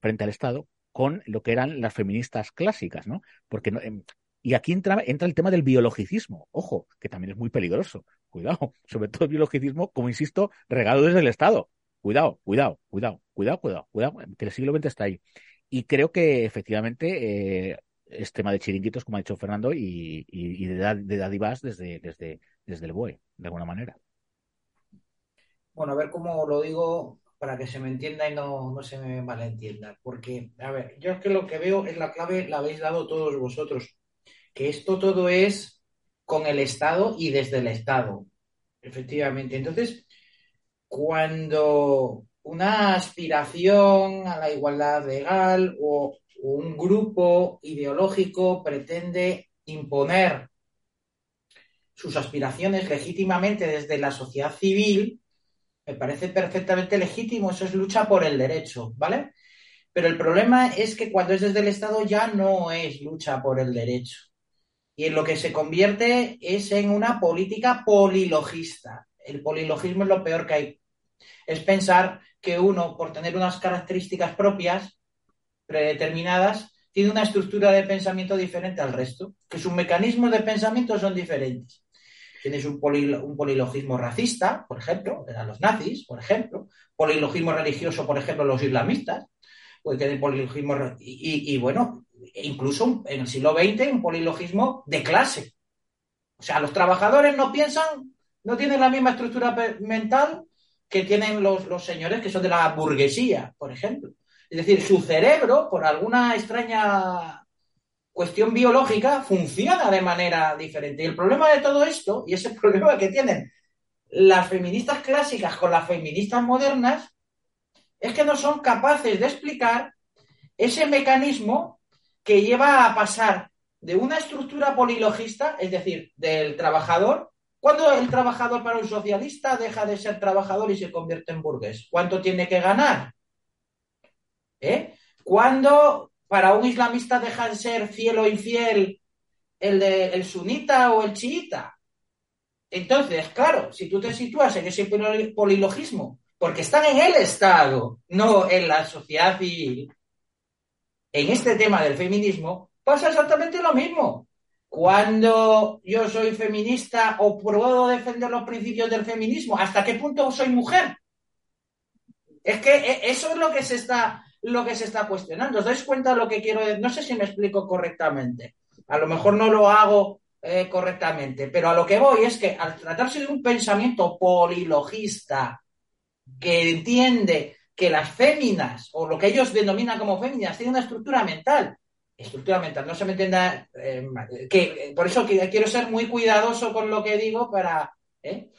frente al Estado con lo que eran las feministas clásicas, ¿no? Porque no, em, y aquí entra, entra el tema del biologicismo, ojo, que también es muy peligroso, Cuidado, sobre todo el biologicismo, como insisto, regado desde el Estado. Cuidado, cuidado, cuidado, cuidado, cuidado, cuidado, que el siglo XX está ahí. Y creo que efectivamente eh, es tema de chiringuitos, como ha dicho Fernando, y, de, de dádivas desde, desde, desde el BOE, de alguna manera. Bueno, a ver cómo lo digo para que se me entienda y no, no se me malentienda. Porque, a ver, yo es que lo que veo es la clave, la habéis dado todos vosotros, que esto todo es con el Estado y desde el Estado. Efectivamente. Entonces, cuando una aspiración a la igualdad legal o, un grupo ideológico pretende imponer sus aspiraciones legítimamente desde la sociedad civil, me parece perfectamente legítimo, eso es lucha por el derecho, ¿vale? Pero el problema es que cuando es desde el Estado ya no es lucha por el derecho. Y en lo que se convierte es en una política polilogista. El polilogismo es lo peor que hay. Es pensar que uno, por tener unas características propias, predeterminadas, tiene una estructura de pensamiento diferente al resto, que sus mecanismos de pensamiento son diferentes. Tienes un, polilogismo racista, por ejemplo, eran los nazis, por ejemplo, polilogismo religioso, por ejemplo, los islamistas, puede tener polilogismo, y, bueno, incluso en el siglo XX un polilogismo de clase. O sea, los trabajadores no piensan, no tienen la misma estructura mental que tienen los señores que son de la burguesía, por ejemplo. Es decir, su cerebro, por alguna extraña cuestión biológica, funciona de manera diferente. Y el problema de todo esto, y ese problema que tienen las feministas clásicas con las feministas modernas, es que no son capaces de explicar ese mecanismo que lleva a pasar de una estructura polilogista, es decir, del trabajador, cuando el trabajador para un socialista deja de ser trabajador y se convierte en burgués, ¿cuánto tiene que ganar? ¿Eh? ¿Cuándo para un islamista deja de ser fiel o infiel el, de, el sunita o el chiita? Entonces, claro, si tú te sitúas en ese polilogismo, porque están en el Estado, no en la sociedad civil, en este tema del feminismo, pasa exactamente lo mismo. Cuando yo soy feminista o puedo defender los principios del feminismo, ¿hasta qué punto soy mujer? Es que e, eso es lo que se está lo que se está cuestionando. ¿Os dais cuenta de lo que quiero decir? No sé si me explico correctamente. A lo mejor no lo hago eh, correctamente, pero a lo que voy es que al tratarse de un pensamiento polilogista que entiende que las féminas, o lo que ellos denominan como féminas, tienen una estructura mental. Estructura mental, no se me entienda. Eh, que, por eso quiero ser muy cuidadoso con lo que digo para eh,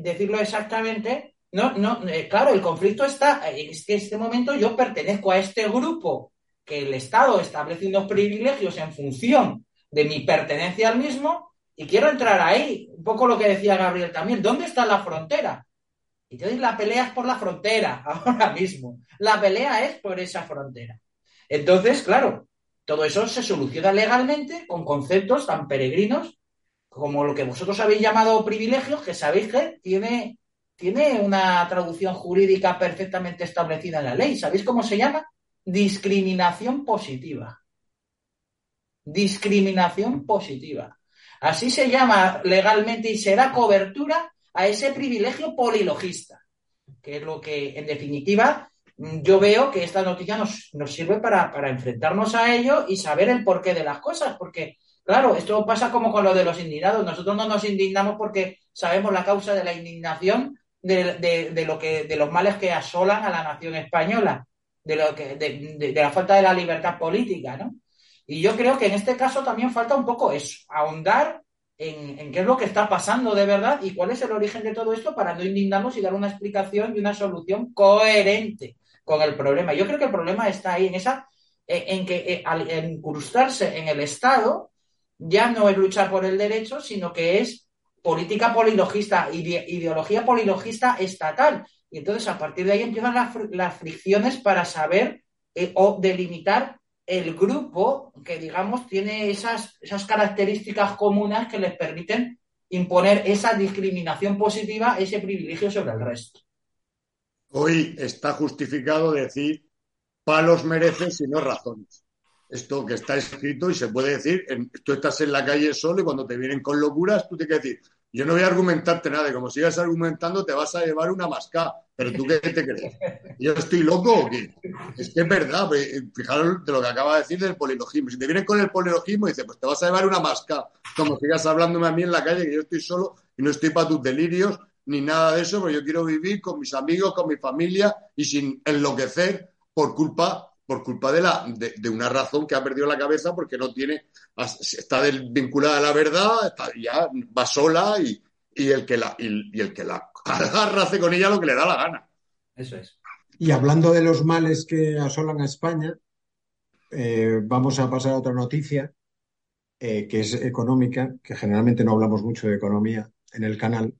decirlo exactamente, no, no, eh, claro, el conflicto está, en este momento yo pertenezco a este grupo que el Estado establece unos privilegios en función de mi pertenencia al mismo y quiero entrar ahí. Un poco lo que decía Gabriel también. ¿Dónde está la frontera? Y entonces la pelea es por la frontera ahora mismo. La pelea es por esa frontera. Entonces, claro, todo eso se soluciona legalmente con conceptos tan peregrinos como lo que vosotros habéis llamado privilegios, que sabéis que tiene tiene una traducción jurídica perfectamente establecida en la ley. ¿Sabéis cómo se llama? Discriminación positiva. Discriminación positiva. Así se llama legalmente y será cobertura a ese privilegio polilogista, que es lo que, en definitiva, yo veo que esta noticia nos, nos sirve para, para enfrentarnos a ello y saber el porqué de las cosas, porque Claro, esto pasa como con lo de los indignados. Nosotros no nos indignamos porque sabemos la causa de la indignación, de, lo que, de los males que asolan a la nación española, de, lo que, de, la falta de la libertad política, ¿no? Y yo creo que en este caso también falta un poco eso, ahondar en, qué es lo que está pasando de verdad y cuál es el origen de todo esto para no indignarnos y dar una explicación y una solución coherente con el problema. Yo creo que el problema está ahí, en esa, eh, en que eh, al incrustarse en el Estado ya no es luchar por el derecho, sino que es política polilogista, ideología polilogista estatal. Y entonces a partir de ahí empiezan las, fricciones para saber eh, o delimitar el grupo que, digamos, tiene esas, esas características comunes que les permiten imponer esa discriminación positiva, ese privilegio sobre el resto. Hoy está justificado decir palos merecen sino razones. Esto que está escrito y se puede decir, tú estás en la calle solo y cuando te vienen con locuras, tú tienes que decir, yo no voy a argumentarte nada, y como sigas argumentando te vas a llevar una masca. Pero tú qué te crees? ¿Yo estoy loco o qué? Es que es verdad, eh, fijaros de lo que acaba de decir del polilogismo. Si te vienes con el polilogismo, dice, pues te vas a llevar una masca. Como sigas hablándome a mí en la calle, que yo estoy solo y no estoy para tus delirios ni nada de eso, porque yo quiero vivir con mis amigos, con mi familia y sin enloquecer por culpa por culpa de, la, de, una razón que ha perdido la cabeza porque no tiene, está vinculada a la verdad, ya va sola y, el que la, y, el que la agarra hace con ella lo que le da la gana. Eso es. Y hablando de los males que asolan a España, eh, vamos a pasar a otra noticia eh, que es económica, que generalmente no hablamos mucho de economía en el canal,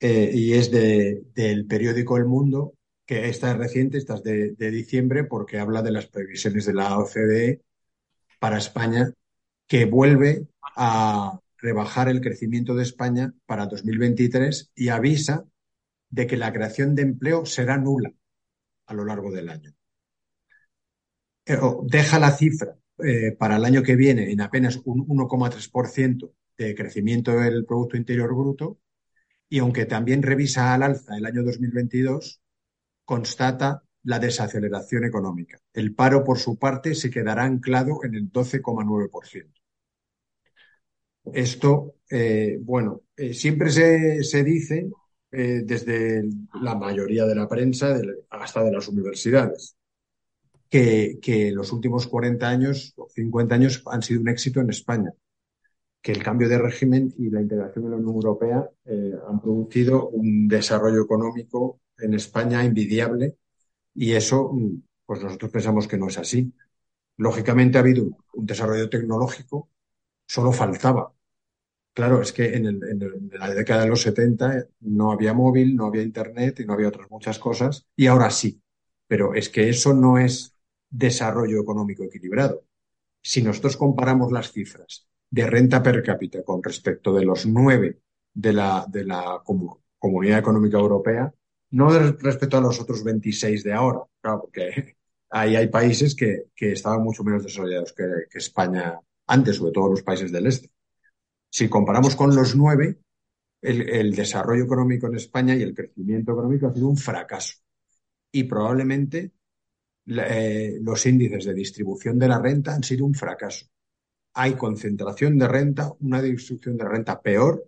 eh, y es de, del periódico El Mundo, que esta es reciente, esta es de, diciembre, porque habla de las previsiones de la OCDE para España, que vuelve a rebajar el crecimiento de España para 2023 y avisa de que la creación de empleo será nula a lo largo del año. Eh, deja la cifra eh, para el año que viene en apenas un 1,3% de crecimiento del Producto Interior Bruto y aunque también revisa al alza el año 2022, constata la desaceleración económica. El paro, por su parte, se quedará anclado en el 12,9%. Esto, eh, bueno, eh, siempre se, se dice eh, desde la mayoría de la prensa hasta de las universidades que, que, los últimos 40 años o 50 años han sido un éxito en España, que el cambio de régimen y la integración en la Unión Europea han producido un desarrollo económico en España envidiable y eso, pues nosotros pensamos que no es así. Lógicamente ha habido un desarrollo tecnológico, solo faltaba. Claro, es que en, el, en, la década de los 70 no había móvil, no había internet y no había otras muchas cosas, y ahora sí. Pero es que eso no es desarrollo económico equilibrado. Si nosotros comparamos las cifras de renta per cápita con respecto de los nueve de la, de la Comunidad Económica Europea, no respecto a los otros 26 de ahora, claro, porque ahí hay países que, estaban mucho menos desarrollados que, España antes, sobre todo los países del este. Si comparamos con los nueve, el, desarrollo económico en España y el crecimiento económico ha sido un fracaso. Y probablemente eh, los índices de distribución de la renta han sido un fracaso. Hay concentración de renta, una distribución de renta peor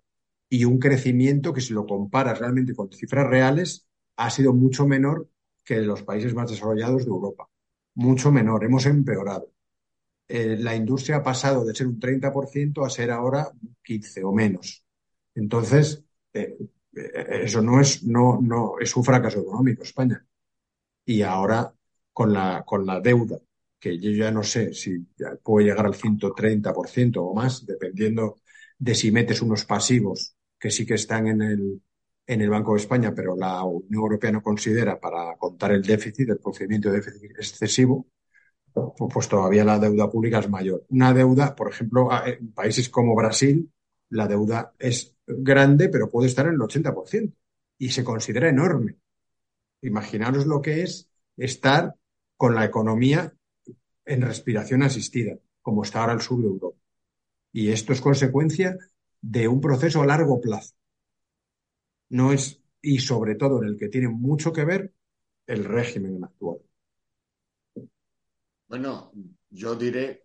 y un crecimiento que si lo comparas realmente con cifras reales ha sido mucho menor que los países más desarrollados de Europa. Mucho menor, hemos empeorado. Eh, la industria ha pasado de ser un 30% a ser ahora 15 o menos. Entonces, eh, eh, eso no es, no, no, es un fracaso económico España. Y ahora, con la, con la deuda, que yo ya no sé si puede llegar al 130% o más, dependiendo de si metes unos pasivos que sí que están en el, en el Banco de España, pero la Unión Europea no considera para contar el déficit, el procedimiento de déficit excesivo, pues todavía la deuda pública es mayor. Una deuda, por ejemplo, en países como Brasil, la deuda es grande, pero puede estar en el 80% y se considera enorme. Imaginaros lo que es estar con la economía en respiración asistida, como está ahora el sur de Europa. Y esto es consecuencia de un proceso a largo plazo no es, y sobre todo en el que tiene mucho que ver el régimen actual. Bueno, yo diré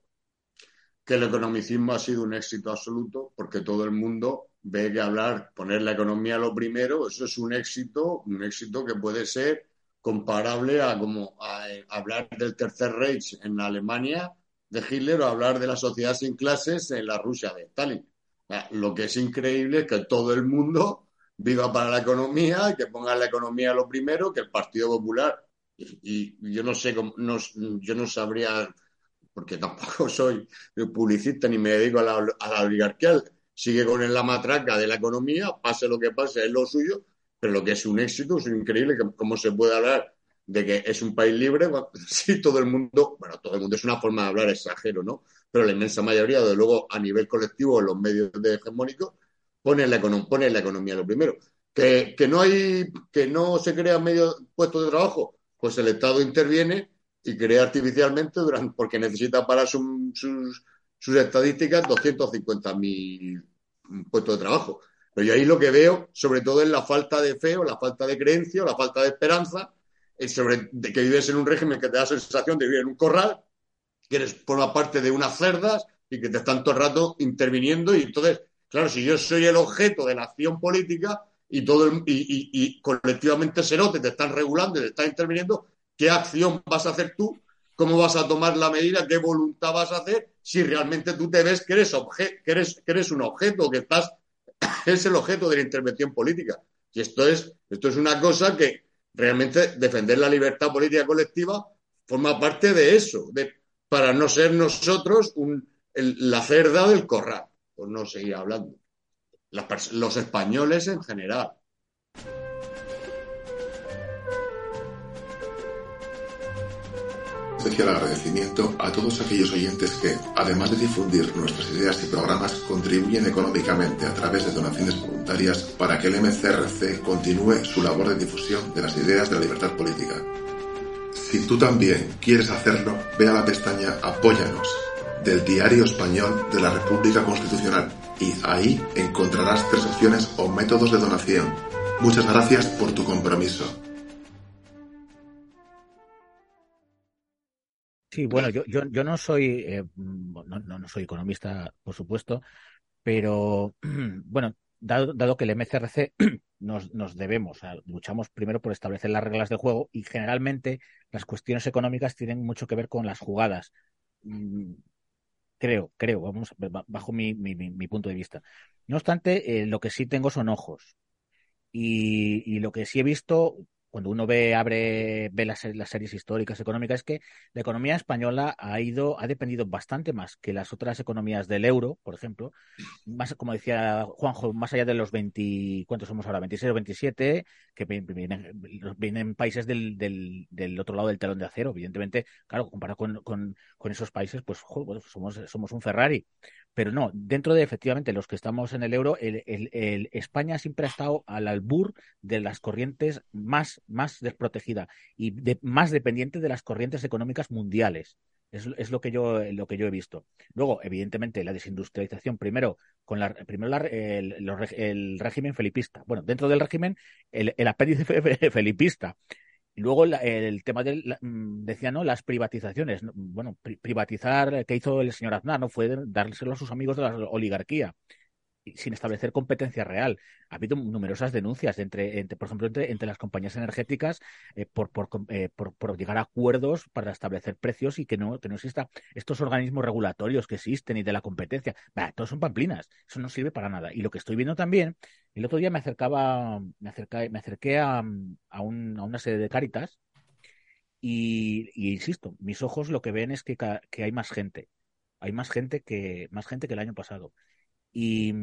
que el economicismo ha sido un éxito absoluto porque todo el mundo ve que hablar, poner la economía lo primero, eso es un éxito, un éxito que puede ser comparable a como a, hablar del Tercer Reich en Alemania de Hitler o hablar de la sociedad sin clases en la Rusia de Stalin. Lo que es increíble es que todo el mundo viva para la economía, que ponga la economía lo primero, que el Partido Popular. Y, yo no sé, no, yo no sabría, porque tampoco soy publicista ni me dedico a la, oligarquía, sigue con la matraca de la economía, pase lo que pase, es lo suyo, pero lo que es un éxito, es increíble cómo se puede hablar de que es un país libre, sí, todo el mundo, bueno, todo el mundo es una forma de hablar exagero, ¿no? Pero la inmensa mayoría, de luego, a nivel colectivo, en los medios hegemónicos, pone la, economía lo primero. Que, que, no hay, que no se crean medios puestos de trabajo, pues el Estado interviene y crea artificialmente durante, porque necesita para sus, sus estadísticas 250.000 puestos de trabajo. Pero yo ahí lo que veo, sobre todo, es la falta de fe o la falta de creencia o la falta de esperanza, es sobre de que vives en un régimen que te da la sensación de vivir en un corral, que eres por la parte de unas cerdas y que te están todo el rato interviniendo y entonces Claro, si yo soy el objeto de la acción política y todo y, y, colectivamente Serote te están regulando y te están interviniendo, ¿qué acción vas a hacer tú? ¿Cómo vas a tomar la medida? ¿Qué voluntad vas a hacer? Si realmente tú te ves que eres, que eres, eres un objeto, que estás, es el objeto de la intervención política. Y esto es, esto es una cosa que realmente defender la libertad política colectiva forma parte de eso, de, para no ser nosotros un, el, la cerda del corral por no seguir hablando. los españoles en general. especial agradecimiento a todos aquellos oyentes que, además de difundir nuestras ideas y programas, contribuyen económicamente a través de donaciones voluntarias para que el MCRC continúe su labor de difusión de las ideas de la libertad política. Si tú también quieres hacerlo, ve a la pestaña Apóyanos del Diario Español de la República Constitucional y ahí encontrarás tres opciones o métodos de donación. Muchas gracias por tu compromiso. Sí, bueno, yo, yo, no soy eh, no, no, soy economista, por supuesto, pero bueno, dado, dado que el MCRC nos, nos debemos, luchamos primero por establecer las reglas de juego y generalmente las cuestiones económicas tienen mucho que ver con las jugadas. Creo, creo, vamos, bajo mi, mi, mi punto de vista. No obstante, eh, lo que sí tengo son ojos. Y, y, lo que sí he visto, cuando uno ve, abre, ve las, las, series históricas económicas, es que la economía española ha ido, ha dependido bastante más que las otras economías del euro, por ejemplo, más, como decía Juanjo, más allá de los 20, ¿cuántos somos ahora? 26 o 27, que vienen, países del, del, del, otro lado del telón de acero, evidentemente, claro, comparado con, con, con esos países, pues somos, somos un Ferrari. Pero no, dentro de efectivamente los que estamos en el euro, el, el, España siempre ha estado al albur de las corrientes más, más desprotegida y de, más dependiente de las corrientes económicas mundiales. Es, es, lo que yo lo que yo he visto. Luego, evidentemente, la desindustrialización primero con la primero la, el, el, régimen felipista. Bueno, dentro del régimen el, el apéndice felipista luego el tema del, mm, decía, ¿no? Las privatizaciones. Bueno, privatizar, ¿qué hizo el señor Aznar? No fue dárselo a sus amigos de la oligarquía sin establecer competencia real. Ha habido numerosas denuncias, entre, entre por ejemplo, entre, entre, las compañías energéticas eh, por, por, eh, por, por, llegar a acuerdos para establecer precios y que no, que no exista estos organismos regulatorios que existen y de la competencia. Bah, todos son pamplinas. Eso no sirve para nada. Y lo que estoy viendo también, el otro día me acercaba, me, acerca, me acerqué a, a una sede de Cáritas y, y, insisto, mis ojos lo que ven es que, que hay más gente. Hay más gente que, más gente que el año pasado. Y,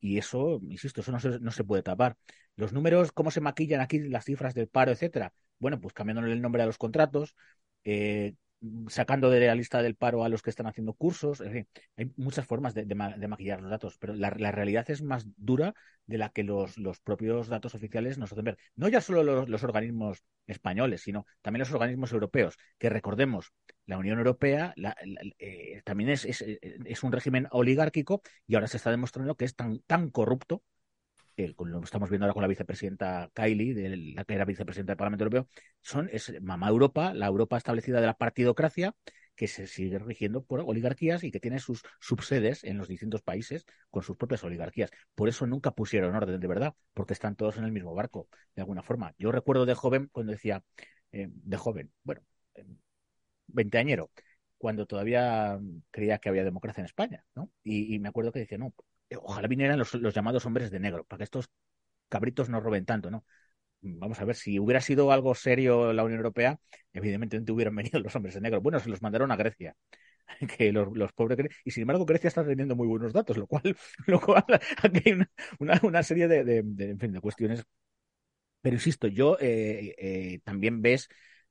y eso, insisto, eso no se, no se puede tapar. Los números, ¿cómo se maquillan aquí las cifras del paro, etcétera? Bueno, pues cambiándole el nombre a los contratos, eh, sacando de la lista del paro a los que están haciendo cursos. En fin, hay muchas formas de, maquillar los datos, pero la, realidad es más dura de la que los, propios datos oficiales nos hacen ver. No ya solo los, organismos españoles, sino también los organismos europeos, que recordemos, la Unión Europea eh, también es, es, un régimen oligárquico y ahora se está demostrando que es tan corrupto eh, lo estamos viendo ahora con la vicepresidenta Kylie, la que era vicepresidenta del Parlamento Europeo, son es mamá Europa, la Europa establecida de la partidocracia, que se sigue rigiendo por oligarquías y que tiene sus subsedes en los distintos países con sus propias oligarquías. Por eso nunca pusieron orden, de verdad, porque están todos en el mismo barco, de alguna forma. Yo recuerdo de joven cuando decía, eh, de joven, bueno, eh, veinteañero, cuando todavía creía que había democracia en España, ¿no? Y me acuerdo que decía, no, ojalá vinieran los, llamados hombres de negro, para que estos cabritos no roben tanto, ¿no? Vamos a ver, si hubiera sido algo serio la Unión Europea, evidentemente hubieran venido los hombres de negro. Bueno, se los mandaron a Grecia. Que los, pobres y sin embargo Grecia está teniendo muy buenos datos, lo cual, lo cual aquí hay una, serie de, cuestiones. Pero insisto, yo eh, eh, también ves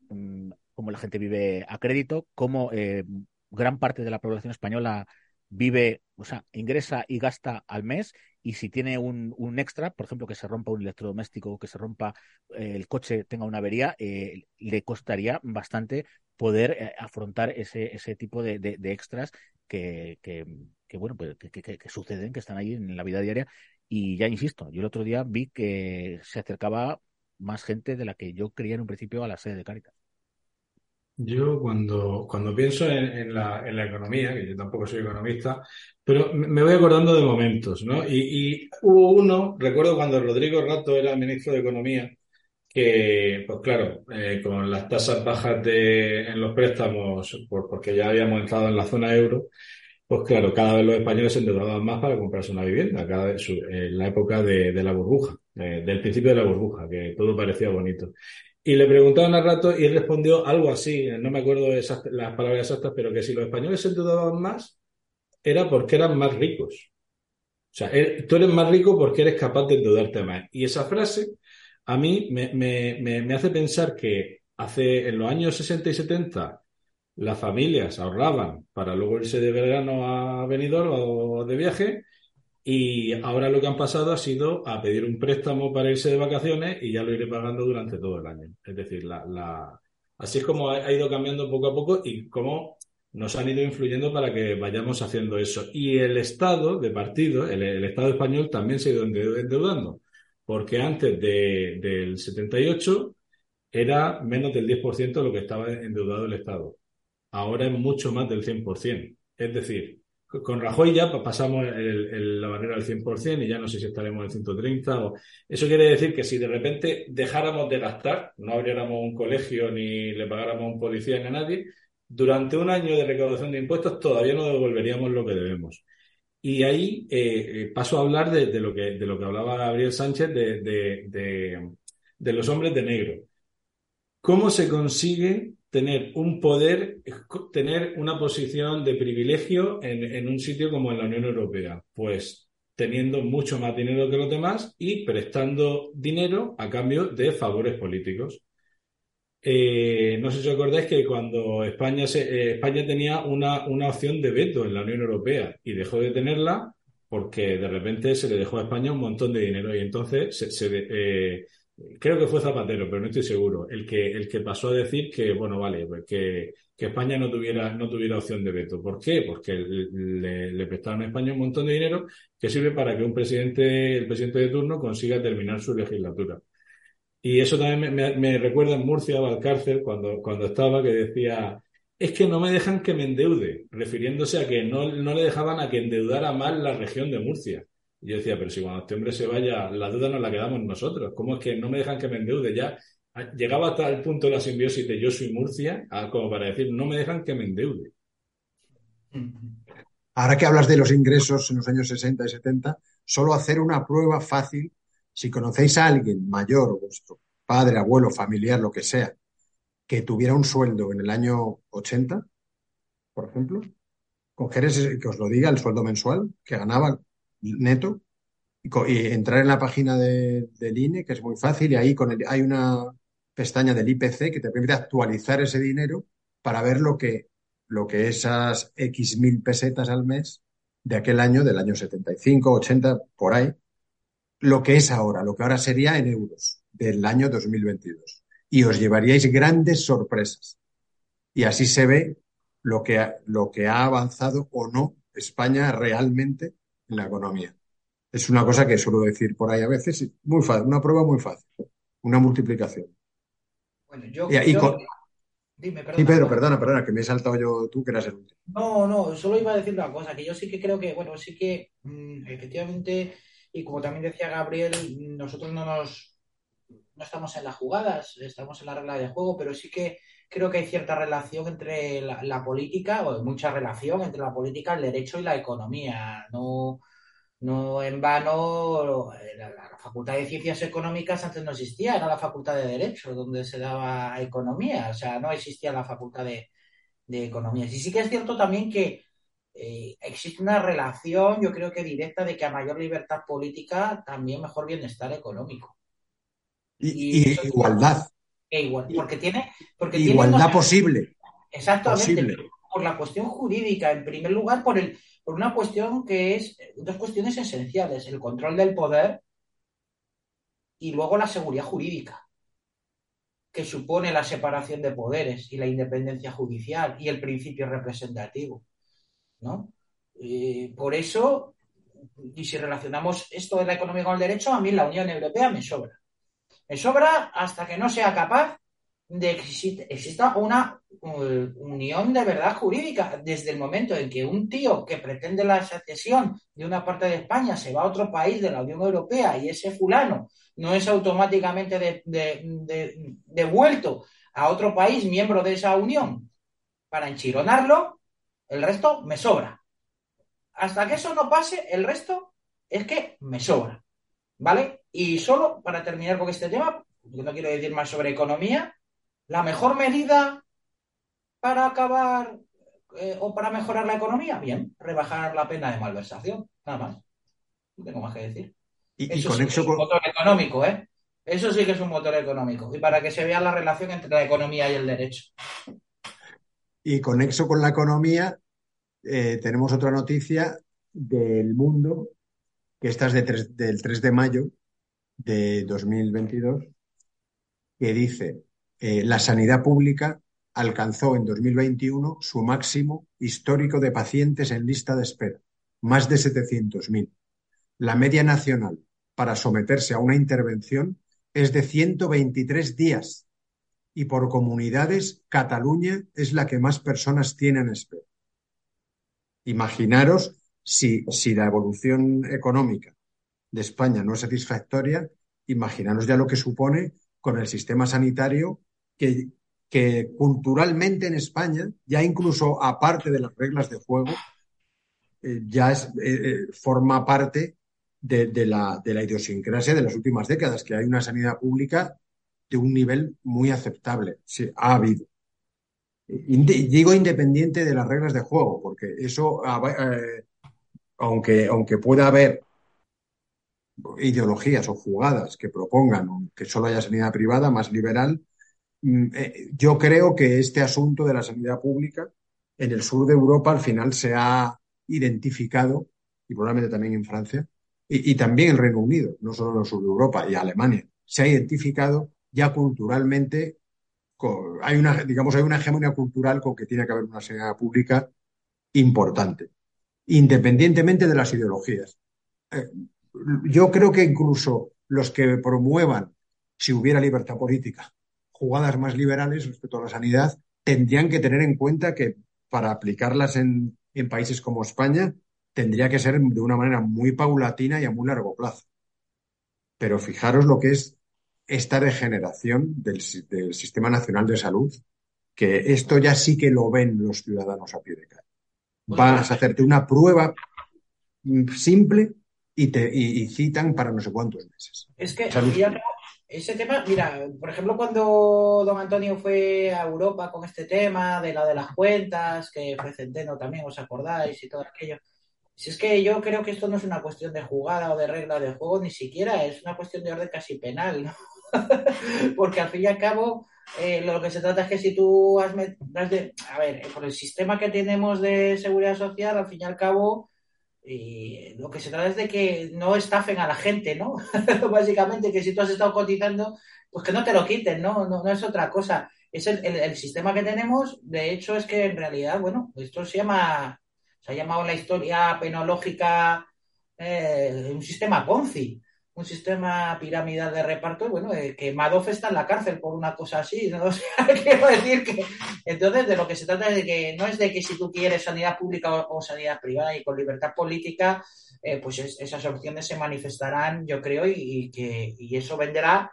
um, cómo la gente vive a crédito, cómo eh, gran parte de la población española vive, o sea, ingresa y gasta al mes y si tiene un, un extra, por ejemplo, que se rompa un electrodoméstico, que se rompa eh, el coche, tenga una avería, eh, le costaría bastante poder eh, afrontar ese, ese tipo de, de, extras que, que, que bueno, pues, que, que, que, suceden, que están ahí en la vida diaria. Y ya insisto, yo el otro día vi que se acercaba más gente de la que yo creía en un principio a la sede de Caritas. Yo cuando, cuando pienso en, en, la, en, la, economía, que yo tampoco soy economista, pero me voy acordando de momentos, ¿no? Y, y hubo uno, recuerdo cuando Rodrigo Rato era ministro de Economía, que, pues claro, eh, con las tasas bajas de, en los préstamos, por, porque ya habíamos entrado en la zona euro, pues claro, cada vez los españoles se endeudaban más para comprarse una vivienda, cada vez en la época de, de la burbuja, eh, del principio de la burbuja, que todo parecía bonito. Y le preguntaban al rato y él respondió algo así, no me acuerdo esas, las palabras exactas, pero que si los españoles se endeudaban más, era porque eran más ricos. O sea, él, tú eres más rico porque eres capaz de endeudarte más. Y esa frase a mí me, me, me, me hace pensar que hace en los años 60 y 70 las familias ahorraban para luego irse de verano a Benidorm o de viaje y ahora lo que han pasado ha sido a pedir un préstamo para irse de vacaciones y ya lo iré pagando durante todo el año. Es decir, la, así es como ha, ido cambiando poco a poco y cómo nos han ido influyendo para que vayamos haciendo eso. Y el Estado de partido, el, Estado español también se ha ido endeudando, porque antes de, del 78 era menos del 10% lo que estaba endeudado el Estado. Ahora es mucho más del 100%. Es decir, con Rajoy ya pasamos la barrera al 100% y ya no sé si estaremos en 130. O... Eso quiere decir que si de repente dejáramos de gastar, no abriéramos un colegio ni le pagáramos a un policía ni a nadie, durante un año de recaudación de impuestos todavía no devolveríamos lo que debemos. Y ahí eh, eh, paso a hablar de, lo que, de lo que hablaba Gabriel Sánchez de, de los hombres de negro. ¿Cómo se consigue tener un poder, tener una posición de privilegio en, un sitio como en la Unión Europea? Pues teniendo mucho más dinero que los demás y prestando dinero a cambio de favores políticos. Eh, no sé si os acordáis que cuando España, se, eh, España tenía una, una, opción de veto en la Unión Europea y dejó de tenerla porque de repente se le dejó a España un montón de dinero y entonces se, eh, creo que fue Zapatero, pero no estoy seguro, el que, el que pasó a decir que, bueno, vale, que, que España no tuviera, no tuviera opción de veto. ¿Por qué? Porque le, prestaron a España un montón de dinero que sirve para que un presidente, el presidente de turno consiga terminar su legislatura. Y eso también me, recuerda en Murcia, Valcárcel, cuando, cuando estaba, que decía, es que no me dejan que me endeude, refiriéndose a que no, no le dejaban a que endeudara más la región de Murcia. Y yo decía, pero si cuando este hombre se vaya, la duda nos la quedamos nosotros. ¿Cómo es que no me dejan que me endeude? Ya llegaba hasta el punto de la simbiosis de yo soy Murcia, como para decir, no me dejan que me endeude. Ahora que hablas de los ingresos en los años 60 y 70, solo hacer una prueba fácil, si conocéis a alguien mayor, vuestro padre, abuelo, familiar, lo que sea, que tuviera un sueldo en el año 80, por ejemplo, coger que os lo diga, el sueldo mensual que ganaba neto y, entrar en la página de, del INE, que es muy fácil, y ahí con hay una pestaña del IPC que te permite actualizar ese dinero para ver lo que, lo que esas X mil pesetas al mes de aquel año, del año 75, 80, por ahí, lo que es ahora, lo que ahora sería en euros del año 2022. Y os llevaríais grandes sorpresas. Y así se ve lo que, lo que ha avanzado o no España realmente en la economía. Es una cosa que suelo decir por ahí a veces, muy fácil, una prueba muy fácil, una multiplicación. Bueno, yo, Dime, perdona. Sí, Pedro, perdona, perdona, que me he saltado yo tú, que eras el último. No, no, solo iba a decir una cosa, que yo sí que creo que, bueno, sí que mm, efectivamente, y como también decía Gabriel, nosotros no nos no estamos en las jugadas, estamos en la regla de juego, pero sí que creo que hay cierta relación entre la, política, o mucha relación entre la política, el derecho y la economía. No, no en vano, la, Facultad de Ciencias Económicas antes no existía, era la Facultad de Derecho, donde se daba economía, o sea, no existía la Facultad de, Economía. Y sí que es cierto también que eh, existe una relación, yo creo que directa, de que a mayor libertad política, también mejor bienestar económico. Y, igualdad. E igual, porque tiene. Porque igualdad posible. Exactamente. Por la cuestión jurídica, en primer lugar, por, el, por una cuestión que es. Dos cuestiones esenciales: el control del poder y luego la seguridad jurídica, que supone la separación de poderes y la independencia judicial y el principio representativo. ¿no? por eso, y si relacionamos esto de la economía con el derecho, a mí la Unión Europea me sobra. Me sobra hasta que no sea capaz de que exista una unión de verdad jurídica. Desde el momento en que un tío que pretende la secesión de una parte de España se va a otro país de la Unión Europea y ese fulano no es automáticamente devuelto a otro país miembro de esa unión para enchironarlo, el resto me sobra. Hasta que eso no pase, el resto es que me sobra. ¿Vale? Y solo para terminar con este tema, yo no quiero decir más sobre economía, la mejor medida para acabar eh, o para mejorar la economía, bien, rebajar la pena de malversación, nada más. No tengo más que decir. Y, eso sí es un motor económico, ¿eh? Eso sí que es un motor económico. Y para que se vea la relación entre la economía y el derecho. Y conexo con la economía, eh, tenemos otra noticia del mundo, que esta es del 3 de mayo de 2022, que dice, eh, la sanidad pública alcanzó en 2021 su máximo histórico de pacientes en lista de espera, más de 700.000. La media nacional para someterse a una intervención es de 123 días y por comunidades Cataluña es la que más personas tiene en espera. Imaginaros si, si la evolución económica de España no es satisfactoria, imaginaros ya lo que supone con el sistema sanitario que, que culturalmente en España, ya incluso aparte de las reglas de juego, eh, ya es, eh, eh, forma parte de, la, de la idiosincrasia de las últimas décadas, que hay una sanidad pública de un nivel muy aceptable. Sí, ha habido. digo independiente de las reglas de juego, porque eso, ah, aunque, aunque pueda haber ideologías o jugadas que propongan que solo haya sanidad privada más liberal, Mm, eh, yo creo que este asunto de la sanidad pública en el sur de Europa al final se ha identificado, y probablemente también en Francia, y, también en Reino Unido, no solo en el sur de Europa y Alemania, se ha identificado ya culturalmente, hay una, digamos, hay una hegemonía cultural con que tiene que haber una sanidad pública importante, independientemente de las ideologías. Eh, yo creo que incluso los que promuevan, si hubiera libertad política, jugadas más liberales respecto a la sanidad tendrían que tener en cuenta que para aplicarlas en, países como España tendría que ser de una manera muy paulatina y a muy largo plazo. Pero fijaros lo que es esta degeneración del, Sistema Nacional de Salud, que esto ya sí que lo ven los ciudadanos a pie de calle. Vas a hacerte una prueba simple y te y, citan para no sé cuántos meses. Es que ese tema, mira, por ejemplo, cuando don Antonio fue a Europa con este tema de la de las cuentas, que fue Centeno también, ¿os acordáis? Y todo aquello. Si es que yo creo que esto no es una cuestión de jugada o de regla de juego, ni siquiera es una cuestión de orden casi penal, ¿no? Porque al fin y al cabo, eh, lo que se trata es que si tú has, de, a ver, por el sistema que tenemos de seguridad social, al fin y al cabo, y lo que se trata es de que no estafen a la gente, ¿no? Básicamente, que si tú has estado cotizando, pues que no te lo quiten, ¿no? No, es otra cosa. Es el, sistema que tenemos, de hecho, es que en realidad, bueno, esto se llama, se ha llamado la historia penológica eh, un sistema Ponzi un sistema piramidal de reparto, bueno, eh, que Madoff está en la cárcel por una cosa así, ¿no? Quiero decir que entonces de lo que se trata es de que no es de que si tú quieres sanidad pública o, sanidad privada y con libertad política, eh, pues esas opciones se manifestarán, yo creo, y, que y eso vendrá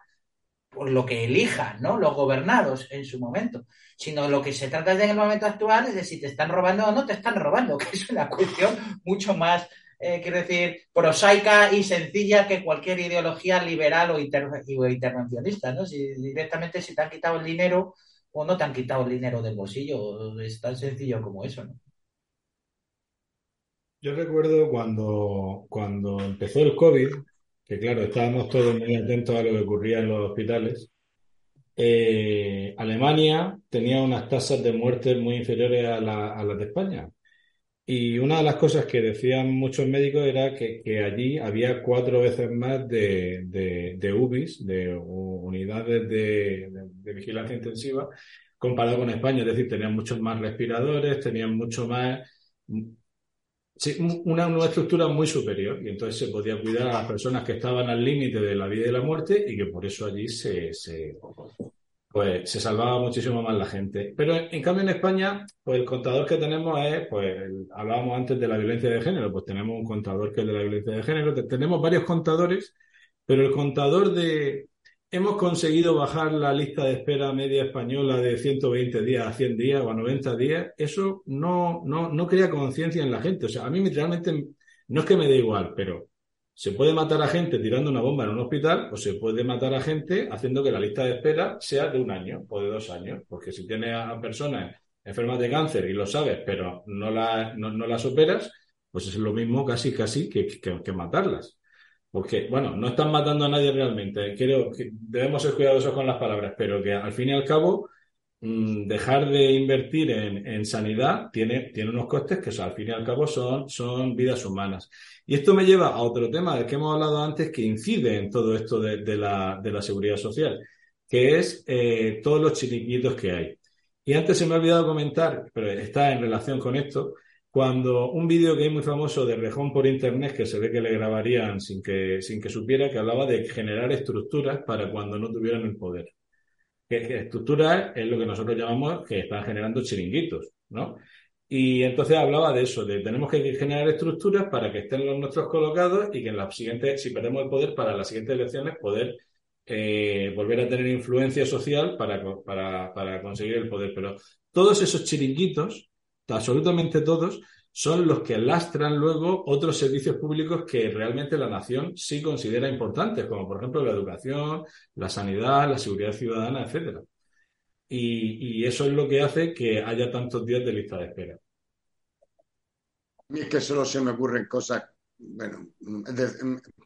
por lo que elijan, ¿no? Los gobernados en su momento. Sino lo que se trata de en el momento actual es de si te están robando o no te están robando, que es una cuestión mucho más eh, quiero decir, prosaica y sencilla que cualquier ideología liberal o, intervencionista, ¿no? Si directamente si te han quitado el dinero o no te han quitado el dinero del bolsillo, es tan sencillo como eso, ¿no? Yo recuerdo cuando, cuando empezó el COVID, que claro, estábamos todos muy atentos a lo que ocurría en los hospitales, eh, Alemania tenía unas tasas de muerte muy inferiores a las de España. Y una de las cosas que decían muchos médicos era que, allí había cuatro veces más de, de, UBIs, de unidades de, vigilancia intensiva, comparado con España. Es decir, tenían muchos más respiradores, tenían mucho más. Sí, una, una estructura muy superior y entonces se podía cuidar a las personas que estaban al límite de la vida y la muerte y que por eso allí se, se, pues se salvaba muchísimo más la gente. Pero en cambio en España, pues el contador que tenemos es, pues hablábamos antes de la violencia de género, pues tenemos un contador que es de la violencia de género, tenemos varios contadores, pero el contador de hemos conseguido bajar la lista de espera media española de 120 días a 100 días o a 90 días, eso no, no, no crea conciencia en la gente. O sea, a mí literalmente no es que me dé igual, pero se puede matar a gente tirando una bomba en un hospital o se puede matar a gente haciendo que la lista de espera sea de un año o de dos años. Porque si tienes a personas enfermas de cáncer y lo sabes, pero no, la, no, las operas, pues es lo mismo casi, casi que, que, matarlas. Porque, bueno, no están matando a nadie realmente. Quiero, que debemos ser cuidadosos con las palabras, pero que al fin y al cabo dejar de invertir en, sanidad tiene, tiene unos costes que al fin y al cabo son, son vidas humanas. Y esto me lleva a otro tema del que hemos hablado antes que incide en todo esto de, la, de la, seguridad social, que es eh, todos los chiringuitos que hay. Y antes se me ha olvidado comentar, pero está en relación con esto, cuando un vídeo que hay muy famoso de Rejón por internet, que se ve que le grabarían sin que, sin que supiera, que hablaba de generar estructuras para cuando no tuvieran el poder. Que, estructuras es lo que nosotros llamamos que están generando chiringuitos, ¿no? Y entonces hablaba de eso, de tenemos que generar estructuras para que estén los nuestros colocados y que en las siguientes, si perdemos el poder, para las siguientes elecciones poder eh, volver a tener influencia social para, para, para conseguir el poder. Pero todos esos chiringuitos absolutamente todos, son los que lastran luego otros servicios públicos que realmente la nación sí considera importantes, como por ejemplo la educación, la sanidad, la seguridad ciudadana, etcétera. Y, eso es lo que hace que haya tantos días de lista de espera. A mí es que solo se me ocurren cosas, bueno,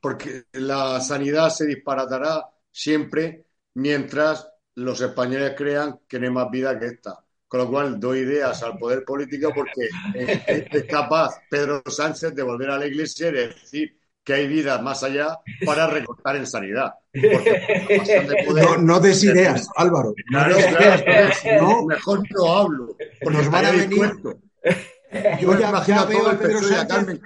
porque la sanidad se disparatará siempre mientras los españoles crean que no hay más vida que esta. Con lo cual doy ideas al poder político porque es capaz Pedro Sánchez de volver a la iglesia y decir que hay vida más allá para recortar en sanidad. no, des ideas, Álvaro. Claro, claro, mejor no hablo. Porque nos van a venir. Yo ya, veo a Pedro Sánchez.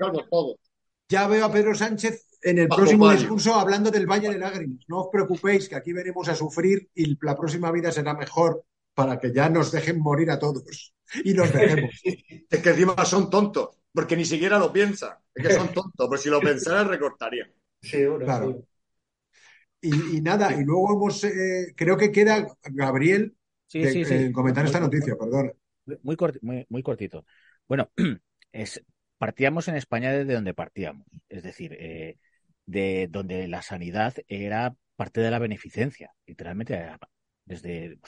Ya veo a Pedro Sánchez en el próximo discurso hablando del Valle de Lágrimas. No os preocupéis, que aquí venimos a sufrir y la próxima vida será mejor para que ya nos dejen morir a todos y nos dejemos. es que encima son tontos, porque ni siquiera lo piensan. Es que son tontos, pero si lo pensaran recortarían. Sí, claro. Y, nada, y luego hemos, eh, creo que queda Gabriel en comentar esta noticia, perdón. Muy, muy, cortito. Bueno, es, partíamos en España desde donde partíamos, es decir, eh, de donde la sanidad era parte de la beneficencia, literalmente desde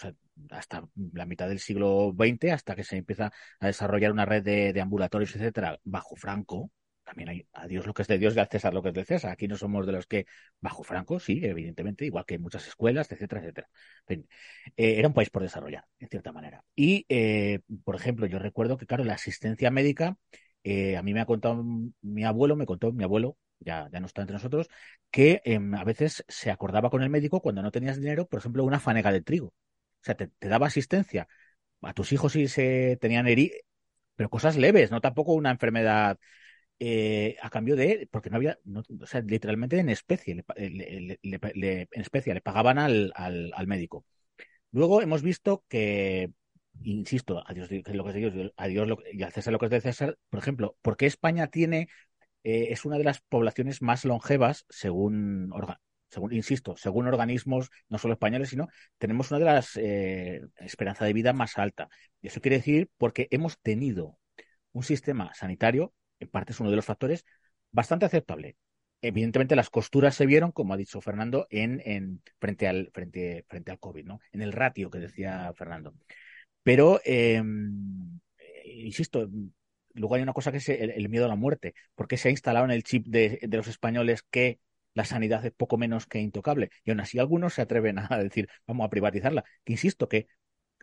hasta la mitad del siglo XX, hasta que se empieza a desarrollar una red de, ambulatorios, etcétera, bajo Franco. También hay a Dios lo que es de Dios y al César lo que es de César. Aquí no somos de los que, bajo Franco, sí, evidentemente, igual que muchas escuelas, etcétera, etcétera. Eh, era un país por desarrollar, en cierta manera. Y, eh, por ejemplo, yo recuerdo que, claro, la asistencia médica, eh, a mí me ha contado mi abuelo, me contó mi abuelo, ya, ya no está entre nosotros, que em, a veces se acordaba con el médico cuando no tenías dinero, por ejemplo, una fanega de trigo. O sea, te, daba asistencia a tus hijos si se tenían heridas, pero cosas leves, no tampoco una enfermedad eh, a cambio de, porque no había, o sea, literalmente en especie, le, en especie, le pagaban al, al, médico. Luego hemos visto que, insisto, a Dios lo que es de Dios, a Dios y al César lo que es de César, por ejemplo, ¿por qué España tiene eh, es una de las poblaciones más longevas según, según, insisto, según organismos no solo españoles, sino tenemos una de las eh, esperanza de vida más alta. Y eso quiere decir porque hemos tenido un sistema sanitario, en parte es uno de los factores, bastante aceptable. Evidentemente las costuras se vieron, como ha dicho Fernando, en, en frente, al, frente, frente al COVID, ¿no? En el ratio que decía Fernando. Pero, em, eh, insisto, luego hay una cosa que es el, miedo a la muerte, porque se ha instalado en el chip de, los españoles que la sanidad es poco menos que intocable. Y aún así algunos se atreven a decir, vamos a privatizarla. Que insisto que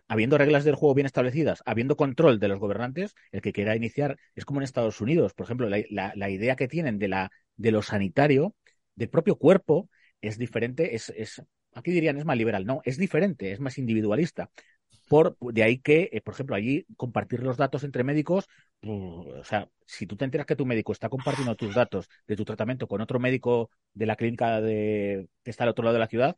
habiendo reglas del juego bien establecidas, habiendo control de los gobernantes, el que quiera iniciar es como en Estados Unidos. Por ejemplo, la, idea que tienen de, la, de lo sanitario, del propio cuerpo, es diferente, es, es, aquí dirían es más liberal, no, es diferente, es más individualista. Por, de ahí que, eh, por ejemplo, allí compartir los datos entre médicos, o sea, si tú te enteras que tu médico está compartiendo tus datos de tu tratamiento con otro médico de la clínica de, que está al otro lado de la ciudad,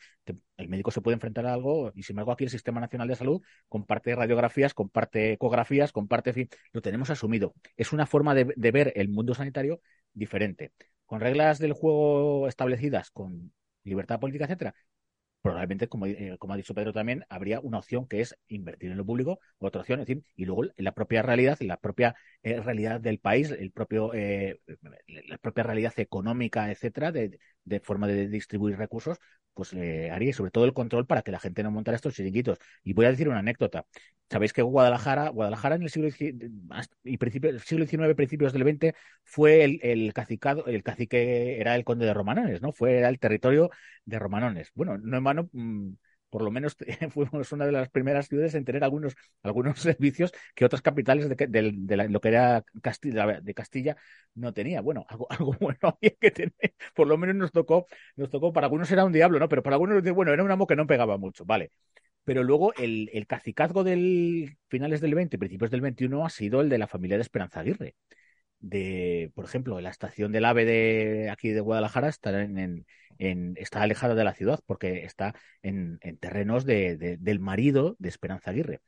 el médico se puede enfrentar a algo y sin embargo aquí el Sistema Nacional de Salud comparte radiografías, comparte ecografías, comparte, en fin, lo tenemos asumido. Es una forma de, de ver el mundo sanitario diferente. Con reglas del juego establecidas, con libertad política, etcétera, probablemente, como, eh, como, ha dicho Pedro también, habría una opción que es invertir en lo público, otra opción, es decir, y luego la propia realidad, la propia eh, realidad del país, el propio, eh, la propia realidad económica, etcétera, de forma de distribuir recursos, pues eh, haría sobre todo el control para que la gente no montara estos chiringuitos. Y voy a decir una anécdota. Sabéis que Guadalajara, Guadalajara en el siglo y principio, siglo XIX, principios del XX, fue el, cacicado, el cacique era el conde de Romanones, ¿no? Fue era el territorio de Romanones. Bueno, no en vano, mm, por lo menos fuimos una de las primeras ciudades en tener algunos, algunos servicios que otras capitales de, lo que era Castilla, de Castilla no tenía. Bueno, algo, algo bueno había que tener. Por lo menos nos tocó, nos tocó, para algunos era un diablo, ¿no? Pero para algunos, bueno, era un amo que no pegaba mucho, vale. Pero luego el, el cacicazgo del finales del 20, principios del 21 ha sido el de la familia de Esperanza Aguirre de, por ejemplo, la estación del AVE de aquí de Guadalajara está, en, está alejada de la ciudad porque está en, terrenos de, del marido de Esperanza Aguirre.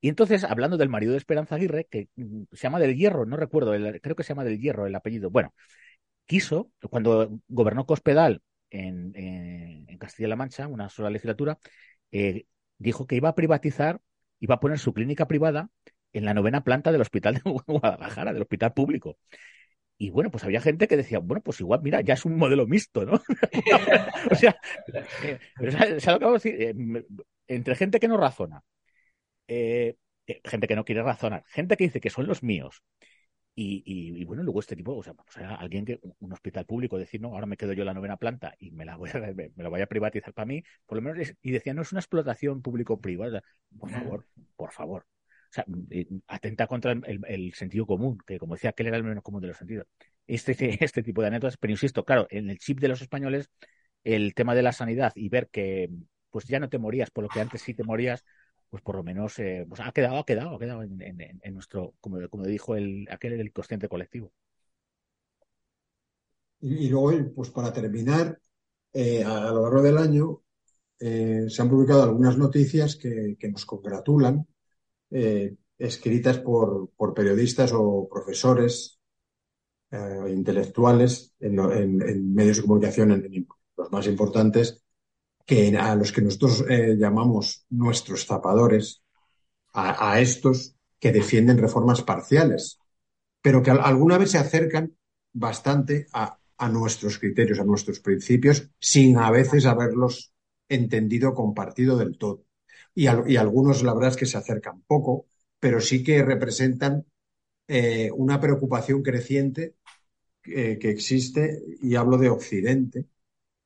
Y entonces, hablando del marido de Esperanza Aguirre, que mm, se llama del Hierro, no recuerdo, creo que se llama del Hierro el apellido. Bueno, quiso, cuando gobernó Cospedal en, en Castilla-La Mancha, una sola legislatura, eh, dijo que iba a privatizar, iba a poner su clínica privada en la novena planta del hospital de Guadalajara, del hospital público. Y bueno, pues había gente que decía, bueno, pues igual, mira, ya es un modelo mixto, ¿no? o sea, eh, lo que decir? Eh, entre gente que no razona, eh, gente que no quiere razonar, gente que dice que son los míos, y, bueno, luego este tipo, o sea, alguien que, un hospital público, decir, no, ahora me quedo yo en la novena planta y me la voy a, me, la voy a privatizar para mí, por lo menos, y decía, no es una explotación público-privada. Por favor, por favor, o sea, atenta contra el, sentido común, que como decía, aquel era el menos común de los sentidos. Este, este tipo de anécdotas, pero insisto, claro, en el chip de los españoles, el tema de la sanidad y ver que pues ya no te morías por lo que antes sí te morías, pues por lo menos eh, pues ha quedado, ha quedado, ha quedado en, nuestro, como, como dijo el, aquel el consciente colectivo. Y, luego, pues para terminar, eh, a, lo largo del año eh, se han publicado algunas noticias que nos congratulan eh, escritas por, periodistas o profesores eh, intelectuales en, medios de comunicación, en, los más importantes, que a los que nosotros eh, llamamos nuestros zapadores, a, estos que defienden reformas parciales, pero que alguna vez se acercan bastante a, a nuestros criterios, a nuestros principios, sin a veces haberlos entendido, compartido del todo y, algunos la verdad es que se acercan poco, pero sí que representan eh, una preocupación creciente eh, que existe, y hablo de Occidente,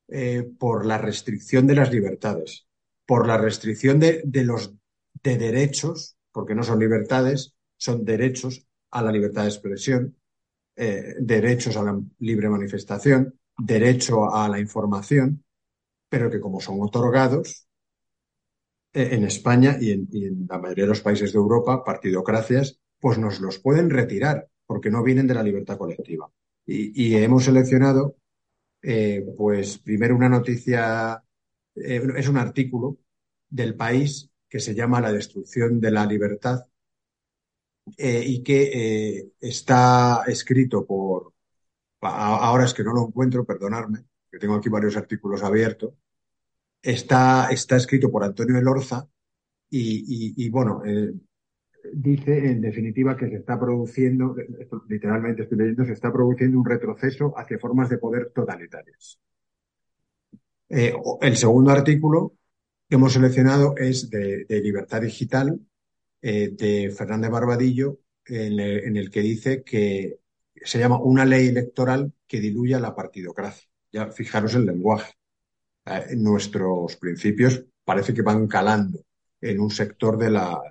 eh, por la restricción de las libertades, por la restricción de, los de derechos, porque no son libertades, son derechos a la libertad de expresión, derechos a la libre manifestación, derecho a la información, pero que como son otorgados, en España y en, la mayoría de los países de Europa, partidocracias, pues nos los pueden retirar porque no vienen de la libertad colectiva. Y, hemos seleccionado, eh, pues primero una noticia, eh, es un artículo del país que se llama La destrucción de la libertad y que está escrito por, ahora es que no lo encuentro, perdonadme, que tengo aquí varios artículos abiertos, está, está escrito por Antonio Elorza y, y, bueno, eh, dice en definitiva que se está produciendo, literalmente estoy leyendo, se está produciendo un retroceso hacia formas de poder totalitarias. Eh, el segundo artículo que hemos seleccionado es de, Libertad Digital eh, de Fernández Barbadillo, en el, en el, que dice que se llama una ley electoral que diluya la partidocracia. Ya fijaros el lenguaje. Eh, nuestros principios parece que van calando en un sector de, la,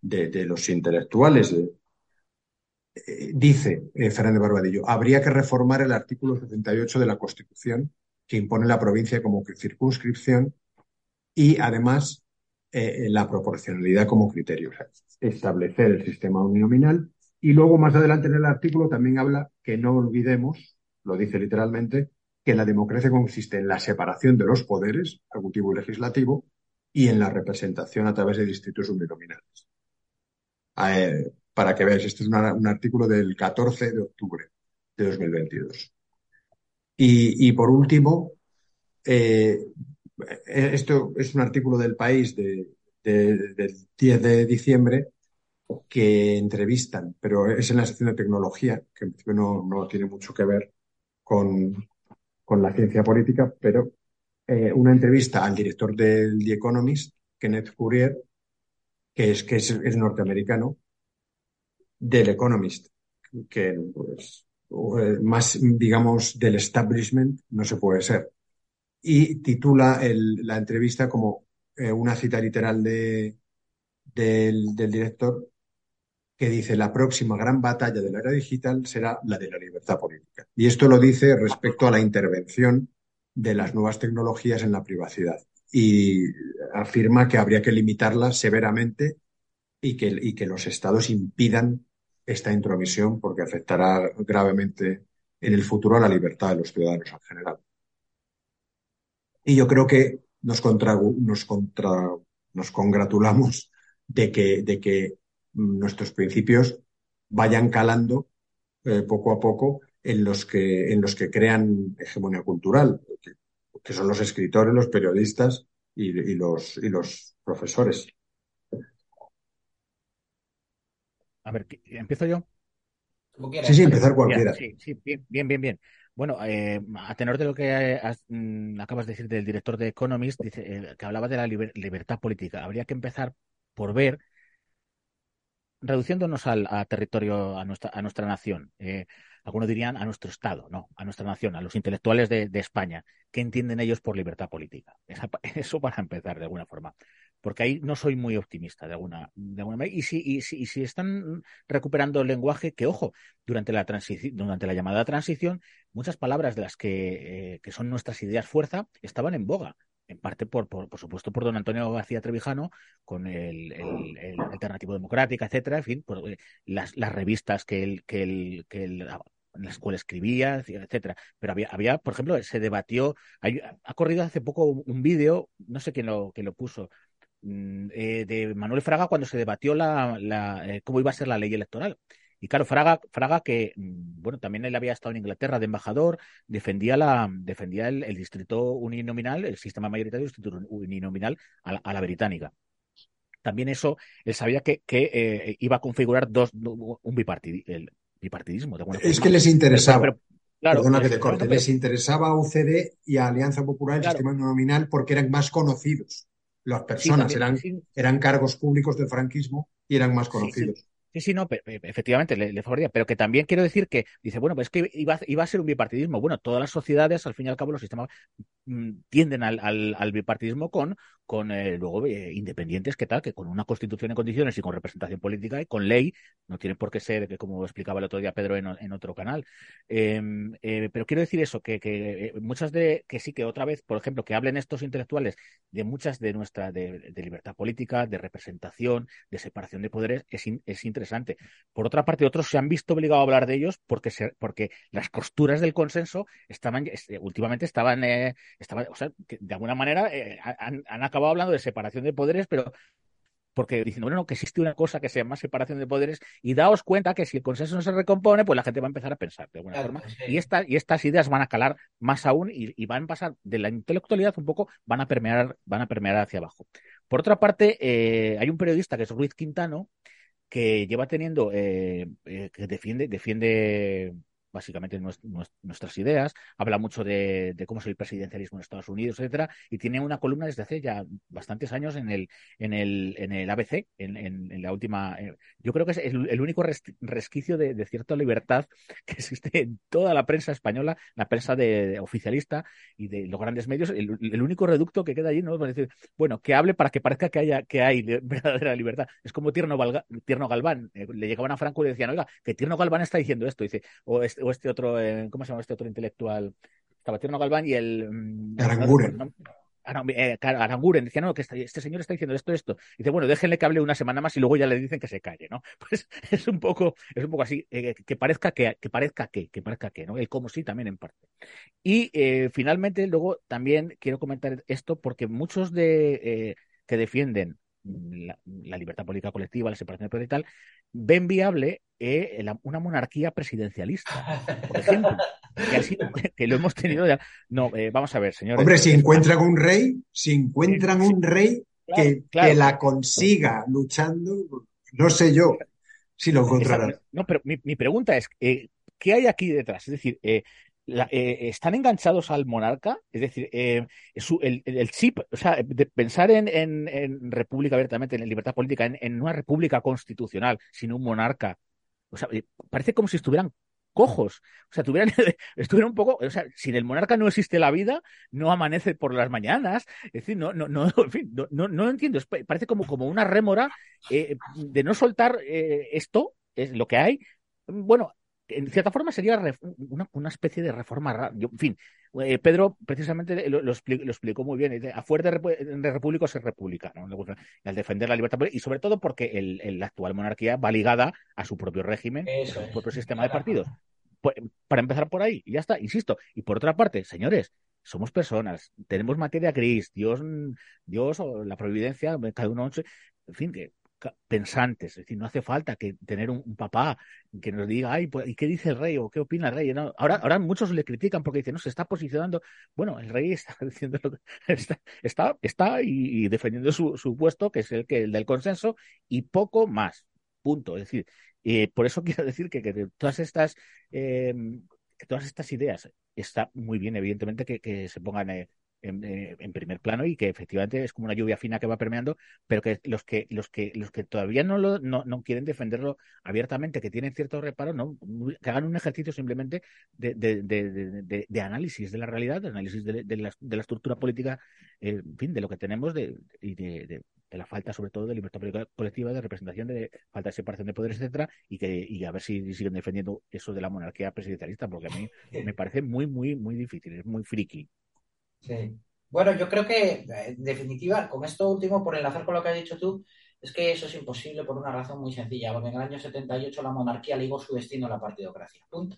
de, los intelectuales. Eh, dice eh, Fernández Barbadillo, habría que reformar el artículo 78 de la Constitución que impone la provincia como circunscripción y además la proporcionalidad como criterio, establecer el sistema uninominal y luego más adelante en el artículo también habla que no olvidemos, lo dice literalmente, que la democracia consiste en la separación de los poderes, ejecutivo y legislativo, y en la representación a través de distritos uninominales. Para que veáis, este es un artículo del 14 de octubre de 2022. Y, por último, eh, esto es un artículo del país del 10 de diciembre que entrevistan, pero es en la sección de tecnología, que no, no tiene mucho que ver con, con la ciencia política, pero eh, una entrevista al director del The Economist, Kenneth Courier, que es, que es, norteamericano, del Economist, que pues, eh, más, digamos, del establishment no se puede ser. Y titula la entrevista como eh, una cita literal de, del, del director que dice la próxima gran batalla de la era digital será la de la libertad política. Y esto lo dice respecto a la intervención de las nuevas tecnologías en la privacidad. Y afirma que habría que limitarlas severamente y que, y que los estados impidan esta intromisión porque afectará gravemente en el futuro a la libertad de los ciudadanos en general. Y yo creo que nos, contra, nos, contra, nos congratulamos de que, de que nuestros principios vayan calando eh, poco a poco en los que, en los que crean hegemonía cultural, que, que son los escritores, los periodistas y, y, los, y los profesores. A ver, ¿empiezo yo? Sí, sí, empezar cualquiera. sí, sí, bien, bien, bien. Bueno, eh, a tenor de lo que has, mm, acabas de decir del director de Economist, dice, eh, que hablaba de la liber libertad política. Habría que empezar por ver reduciéndonos al a territorio, a nuestra, a nuestra nación. Eh, algunos dirían a nuestro Estado, no, a nuestra nación, a los intelectuales de, España. ¿Qué entienden ellos por libertad política? Eso para empezar, de alguna forma. Porque ahí no soy muy optimista, de alguna, de alguna manera. Y si, y, si, y si están recuperando el lenguaje, que ojo, durante la, durante la llamada transición, muchas palabras de las que, eh, que son nuestras ideas fuerza estaban en boga en parte por, por, por, supuesto por don Antonio García Trevijano, con el, el, Alternativo Democrática, etcétera, en fin, por eh, las, las revistas que él, que él, que él en las cuales escribía, etcétera. Pero había, había, por ejemplo, se debatió, hay, ha corrido hace poco un vídeo, no sé quién lo, quién lo puso, mm, eh, de Manuel Fraga cuando se debatió la, la eh, cómo iba a ser la ley electoral. Y claro, Fraga, Fraga que, mm, bueno, también él había estado en Inglaterra de embajador, defendía, la, defendía el, el distrito uninominal, el sistema mayoritario del distrito uninominal a la, a la británica. También eso, él sabía que, que eh, iba a configurar dos, un bipartid, el bipartidismo. De es que les interesaba. Pero, pero, claro, Perdona que te corte. Pero, les interesaba a UCD y a Alianza Popular el claro. sistema uninominal porque eran más conocidos. Las personas sí, también, eran, sí. eran cargos públicos del franquismo y eran más conocidos. Sí, Sí, sí, no, efectivamente le, le, favorecía, pero que también quiero decir que dice, bueno, pues es que iba, iba, a ser un bipartidismo. Bueno, todas las sociedades, al fin y al cabo, los sistemas mmm, tienden al, al, bipartidismo con, con eh, luego eh, independientes, que tal, que con una constitución en condiciones y con representación política y con ley, no tiene por qué ser, que como explicaba el otro día Pedro en, en otro canal. Eh, pero quiero decir eso, que, que, muchas de, que sí, que otra vez, por ejemplo, que hablen estos intelectuales de muchas de nuestra, de, de libertad política, de representación, de separación de poderes, es, es interesante. Por otra parte, otros se han visto obligados a hablar de ellos porque, se, porque las costuras del consenso estaban, últimamente estaban, eh, estaban o sea, que de alguna manera eh, han, han, hablando de separación de poderes, pero porque diciendo, bueno, que existe una cosa que se llama separación de poderes y daos cuenta que si el consenso no se recompone, pues la gente va a empezar a pensar de alguna claro, forma. Sí. Y, esta, y estas ideas van a calar más aún y, y, van a pasar de la intelectualidad un poco, van a permear, van a permear hacia abajo. Por otra parte, eh, hay un periodista que es Ruiz Quintano, que lleva teniendo, eh, eh, que defiende, defiende básicamente nuestras ideas, habla mucho de, cómo es el presidencialismo en Estados Unidos, etcétera, y tiene una columna desde hace ya bastantes años en el, en el, en el ABC, en, en, la última. Eh, yo creo que es el, único res, resquicio de, cierta libertad que existe en toda la prensa española, la prensa de, oficialista y de los grandes medios, el, único reducto que queda allí, ¿no? Para decir, bueno, que hable para que parezca que haya que hay verdadera libertad. Es como Tierno, Valga, Tierno Galván. Eh, le llegaban a Franco y le decían, oiga, que Tierno Galván está diciendo esto, dice, o este otro, eh, ¿cómo se llama este otro intelectual? Estaba Tierno Galván y el... Mm, Aranguren. No, eh, Aranguren decía, no, que este, este, señor está diciendo esto, esto. Y dice, bueno, déjenle que hable una semana más y luego ya le dicen que se calle, ¿no? Pues es un poco, es un poco así, eh, que parezca que, que parezca que, que parezca que, ¿no? El como sí también en parte. Y eh, finalmente, luego también quiero comentar esto porque muchos de eh, que defienden la, la, libertad política colectiva, la separación de poder y tal, ven viable eh, la, una monarquía presidencialista, por ejemplo, que, así, que lo hemos tenido ya. No, eh, vamos a ver, señor. Hombre, si encuentran un rey, si encuentran un rey claro, que, claro. que, la consiga luchando, no sé yo si lo encontrarán. No, pero mi, mi pregunta es, eh, ¿qué hay aquí detrás? Es decir, eh, eh, están enganchados al monarca, es decir, eh, el, chip, o sea, de pensar en, en, en, república abiertamente, en libertad política, en, una república constitucional, sin un monarca, o sea, eh, parece como si estuvieran cojos. O sea, tuvieran, estuvieran un poco, o sea, sin el monarca no existe la vida, no amanece por las mañanas, es decir, no, no, no, en fin, no, no, no entiendo, parece como, como una rémora de no soltar esto, es lo que hay. Bueno, en cierta forma sería una, una especie de reforma rara. en fin, eh, Pedro precisamente lo, lo, explicó, muy bien. A fuerte de, repúblico se república, ¿no? al defender la libertad y sobre todo porque el, la actual monarquía va ligada a su propio régimen, a su propio sistema de partidos. Pues, para empezar por ahí, y ya está, insisto. Y por otra parte, señores, somos personas, tenemos materia gris, Dios, Dios o la providencia, cada uno, en fin, que pensantes, es decir, no hace falta que tener un, papá que nos diga, ay, pues, ¿y qué dice el rey? o qué opina el rey? ahora, ahora muchos le critican porque dicen, no, se está posicionando. Bueno, el rey está diciendo está, está, está y, defendiendo su, puesto, que es el, que, el del consenso, y poco más. Punto. Es decir, eh, por eso quiero decir que, que todas estas eh, todas estas ideas está muy bien, evidentemente, que, que se pongan eh, eh, en, primer plano y que efectivamente es como una lluvia fina que va permeando, pero que los que los que los que todavía no lo no, no quieren defenderlo abiertamente, que tienen cierto reparo, no que hagan un ejercicio simplemente de, de, de, de análisis de la realidad, de análisis de, la, de la estructura política, en fin, de lo que tenemos de, y de, la falta sobre todo de libertad colectiva, de representación, de falta de separación de poderes, etcétera, y que y a ver si siguen defendiendo eso de la monarquía presidencialista, porque a mí me parece muy, muy, muy difícil, es muy friki. Sí. Bueno, yo creo que, en definitiva, con esto último, por enlazar con lo que has dicho tú, es que eso es imposible por una razón muy sencilla, porque en el año 78 la monarquía ligó su destino a la partidocracia. Punto.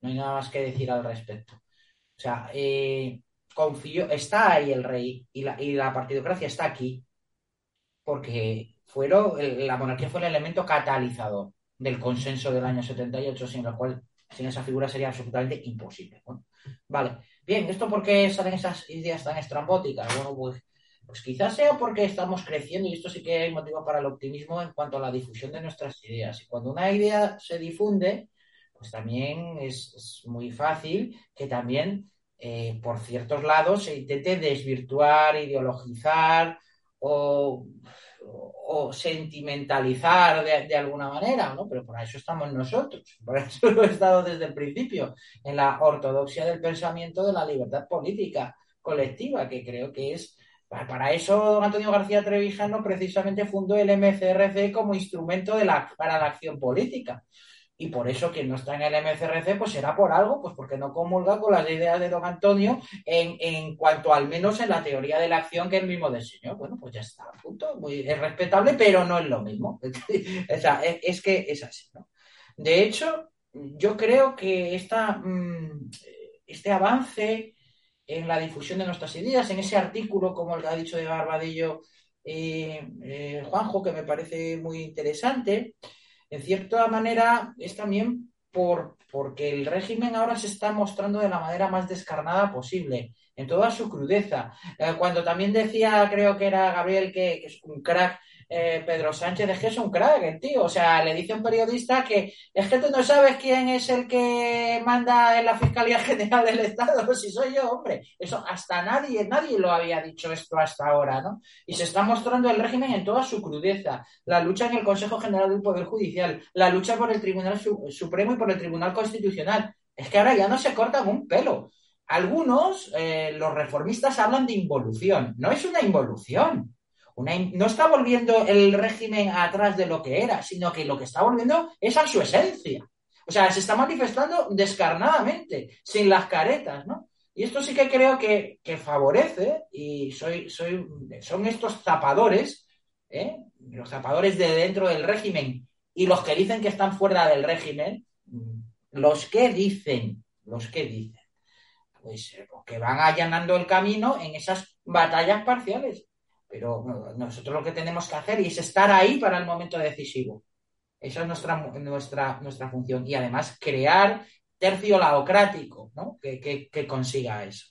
No hay nada más que decir al respecto. O sea, eh, confío, está ahí el rey y la, y la partidocracia está aquí porque fueron, la monarquía fue el elemento catalizador del consenso del año 78, sin lo cual, sin esa figura sería absolutamente imposible. vale. Bien, ¿esto por qué salen esas ideas tan estrambóticas? Bueno, pues, pues quizás sea porque estamos creciendo y esto sí que hay motivo para el optimismo en cuanto a la difusión de nuestras ideas. Y cuando una idea se difunde, pues también es, muy fácil que también eh, por ciertos lados se intente desvirtuar, ideologizar o o, sentimentalizar de, alguna manera, ¿no? Pero para eso estamos nosotros, por eso lo he estado desde el principio, en la ortodoxia del pensamiento de la libertad política colectiva, que creo que es para eso Antonio García Trevijano precisamente fundó el MCRC como instrumento de la, para la acción política y por eso quien no está en el MCRC pues será por algo, pues porque no comulga con las ideas de don Antonio en, en cuanto al menos en la teoría de la acción que él mismo diseñó. Bueno, pues ya está, punto. Muy, es respetable, pero no es lo mismo. o sea, es, que es así, ¿no? De hecho, yo creo que esta, mm, este avance en la difusión de nuestras ideas, en ese artículo, como el que ha dicho de Barbadillo eh, Juanjo, que me parece muy interesante, en cierta manera es también por, porque el régimen ahora se está mostrando de la manera más descarnada posible, en toda su crudeza. Eh, cuando también decía, creo que era Gabriel, que, que es un crack eh, Pedro Sánchez es que es un crack, tío. O sea, le dice a un periodista que es que tú no sabes quién es el que manda en la Fiscalía General del Estado, si soy yo, hombre. Eso hasta nadie, nadie lo había dicho esto hasta ahora, ¿no? Y se está mostrando el régimen en toda su crudeza. La lucha en el Consejo General del Poder Judicial, la lucha por el Tribunal Supremo y por el Tribunal Constitucional. Es que ahora ya no se cortan un pelo. Algunos, eh, los reformistas, hablan de involución. No es una involución no está volviendo el régimen atrás de lo que era, sino que lo que está volviendo es a su esencia. O sea, se está manifestando descarnadamente, sin las caretas, ¿no? Y esto sí que creo que, favorece, y soy, soy, son estos zapadores, ¿eh? los zapadores de dentro del régimen y los que dicen que están fuera del régimen, los que dicen, los que dicen, pues eh, que van allanando el camino en esas batallas parciales. Pero nosotros lo que tenemos que hacer es estar ahí para el momento decisivo. Esa es nuestra, nuestra, nuestra función. Y además crear tercio laocrático ¿no? que, consiga eso.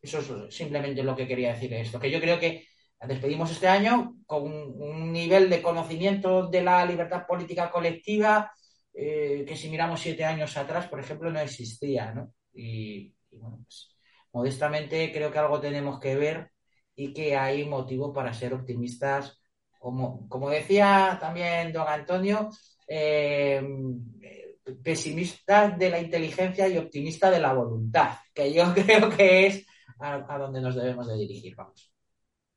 Eso es simplemente lo que quería decir esto. Que yo creo que despedimos este año con un, nivel de conocimiento de la libertad política colectiva eh, que si miramos siete años atrás, por ejemplo, no existía. ¿no? Y, y bueno, pues modestamente creo que algo tenemos que ver y que hay motivo para ser optimistas. Como, como decía también don Antonio, eh, pesimista de la inteligencia y optimista de la voluntad, que yo creo que es a, donde nos debemos de dirigir. Vamos.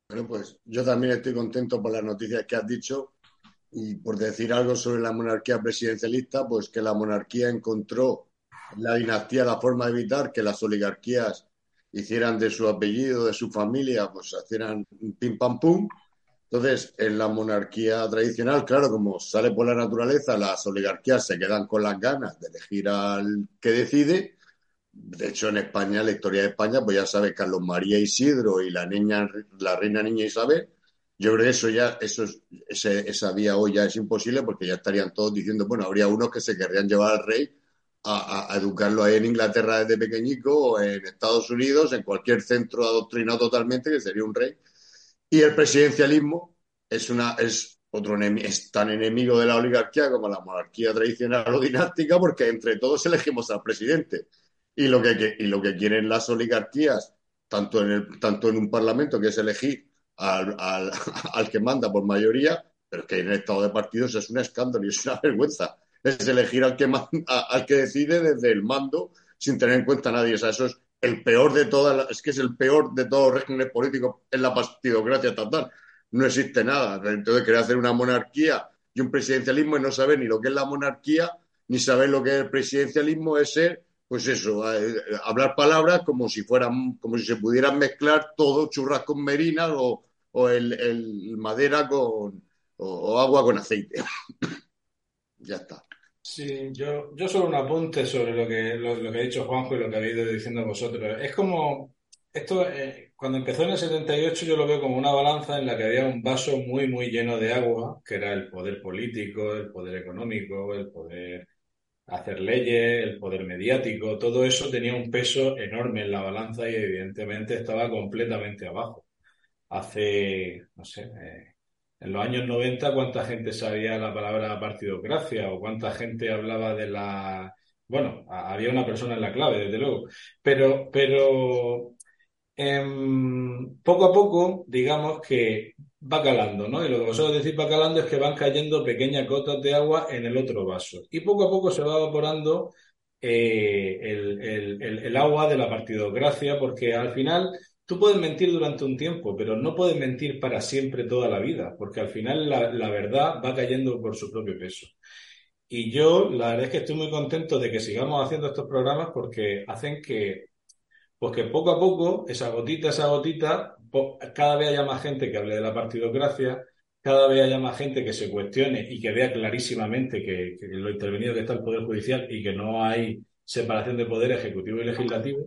Bueno, pues yo también estoy contento por las noticias que has dicho y por decir algo sobre la monarquía presidencialista, pues que la monarquía encontró en la dinastía la forma de evitar que las oligarquías hicieran de su apellido, de su familia, pues hicieran pim pam pum. Entonces, en la monarquía tradicional, claro, como sale por la naturaleza, las oligarquías se quedan con las ganas de elegir al que decide. De hecho, en España, la historia de España, pues ya sabe Carlos María Isidro y la niña, la reina niña Isabel. Yo creo que eso ya, eso esa vía hoy ya es imposible porque ya estarían todos diciendo, bueno, habría unos que se querrían llevar al rey a, educarlo ahí en Inglaterra desde pequeñico o en Estados Unidos, en cualquier centro adoctrinado totalmente, que sería un rey. Y el presidencialismo es, una, es, otro es tan enemigo de la oligarquía como la monarquía tradicional o dinástica, porque entre todos elegimos al presidente. Y lo que, y lo que quieren las oligarquías, tanto en, el, tanto en un parlamento, que es elegir al, al, al que manda por mayoría, pero que en el estado de partidos es un escándalo y es una vergüenza es elegir al que, al que decide desde el mando sin tener en cuenta a nadie. O eso es el peor de todas, es que es el peor de todos los regímenes políticos en la partidocracia estatal. No existe nada. Entonces, querer hacer una monarquía y un presidencialismo y no saber ni lo que es la monarquía, ni saber lo que es el presidencialismo, es ser, pues eso, hablar palabras como si fueran, como si se pudieran mezclar todo churras con merinas o, el, madera con, o agua con aceite. ya está. Sí, yo, yo solo un apunte sobre lo que, lo, que ha dicho Juanjo y lo que habéis ido diciendo vosotros. Es como, esto, eh, cuando empezó en el 78 yo lo veo como una balanza en la que había un vaso muy, muy lleno de agua, que era el poder político, el poder económico, el poder hacer leyes, el poder mediático, todo eso tenía un peso enorme en la balanza y evidentemente estaba completamente abajo. Hace, no sé, eh, en los años 90, ¿cuánta gente sabía la palabra partidocracia o cuánta gente hablaba de la... Bueno, había una persona en la clave, desde luego, pero, pero em, poco a poco, digamos que va calando, ¿no? Y lo que vosotros decís va calando es que van cayendo pequeñas gotas de agua en el otro vaso. Y poco a poco se va evaporando eh, el, agua de la partidocracia, porque al final Tú puedes mentir durante un tiempo, pero no puedes mentir para siempre toda la vida, porque al final la, verdad va cayendo por su propio peso. Y yo, la verdad es que estoy muy contento de que sigamos haciendo estos programas porque hacen que, pues que poco a poco, esa gotita, esa gotita, cada vez haya más gente que hable de la partidocracia, cada vez haya más gente que se cuestione y que vea clarísimamente que, que lo intervenido que está el Poder Judicial y que no hay separación de poder ejecutivo y legislativo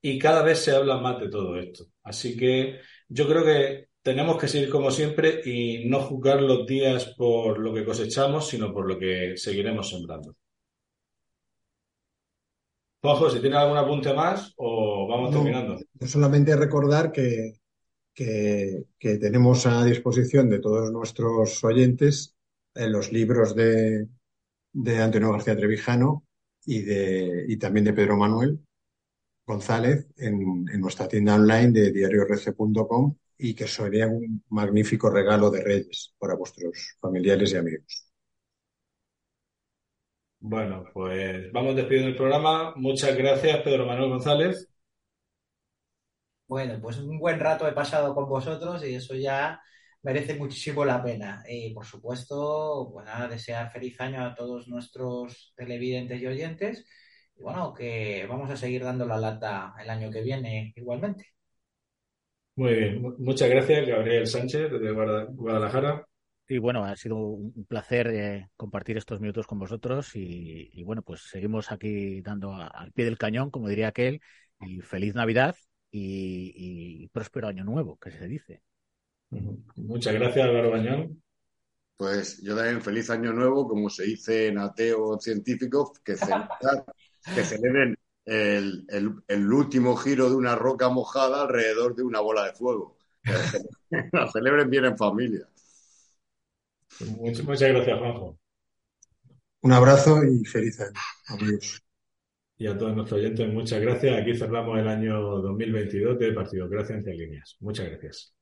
y cada vez se habla más de todo esto. Así que yo creo que tenemos que seguir como siempre y no juzgar los días por lo que cosechamos, sino por lo que seguiremos sembrando. Juanjo, si tienes algún apunte más o vamos terminando. Solamente recordar que, que, tenemos a disposición de todos nuestros oyentes eh, los libros de, de Antonio García Trevijano y, de, y también de Pedro Manuel, González en, nuestra tienda online de diariorece.com y que sería un magnífico regalo de Reyes para vuestros familiares y amigos. Bueno, pues vamos despidiendo el programa. Muchas gracias, Pedro Manuel González. Bueno, pues un buen rato he pasado con vosotros y eso ya merece muchísimo la pena. Y por supuesto, pues nada, desear feliz año a todos nuestros televidentes y oyentes y bueno, que vamos a seguir dando la lata el año que viene igualmente. Muy bien, muchas gracias, Gabriel Sánchez, desde Guadalajara. Y bueno, ha sido un placer eh, compartir estos minutos con vosotros y, bueno, pues seguimos aquí dando al pie del cañón, como diría aquel, y feliz Navidad y, próspero año nuevo, que se dice. Muchas gracias, Álvaro Bañón. Pues yo también feliz año nuevo, como se dice en ateo científico, que celebrar que celebren el, el, último giro de una roca mojada alrededor de una bola de fuego. La celebren bien en familia. Muchas, muchas gracias, Juanjo. Un abrazo y feliz año. Adiós. Y a todos nuestros oyentes, muchas gracias. Aquí cerramos el año 2022 de Partido Gracias entre líneas. Muchas gracias.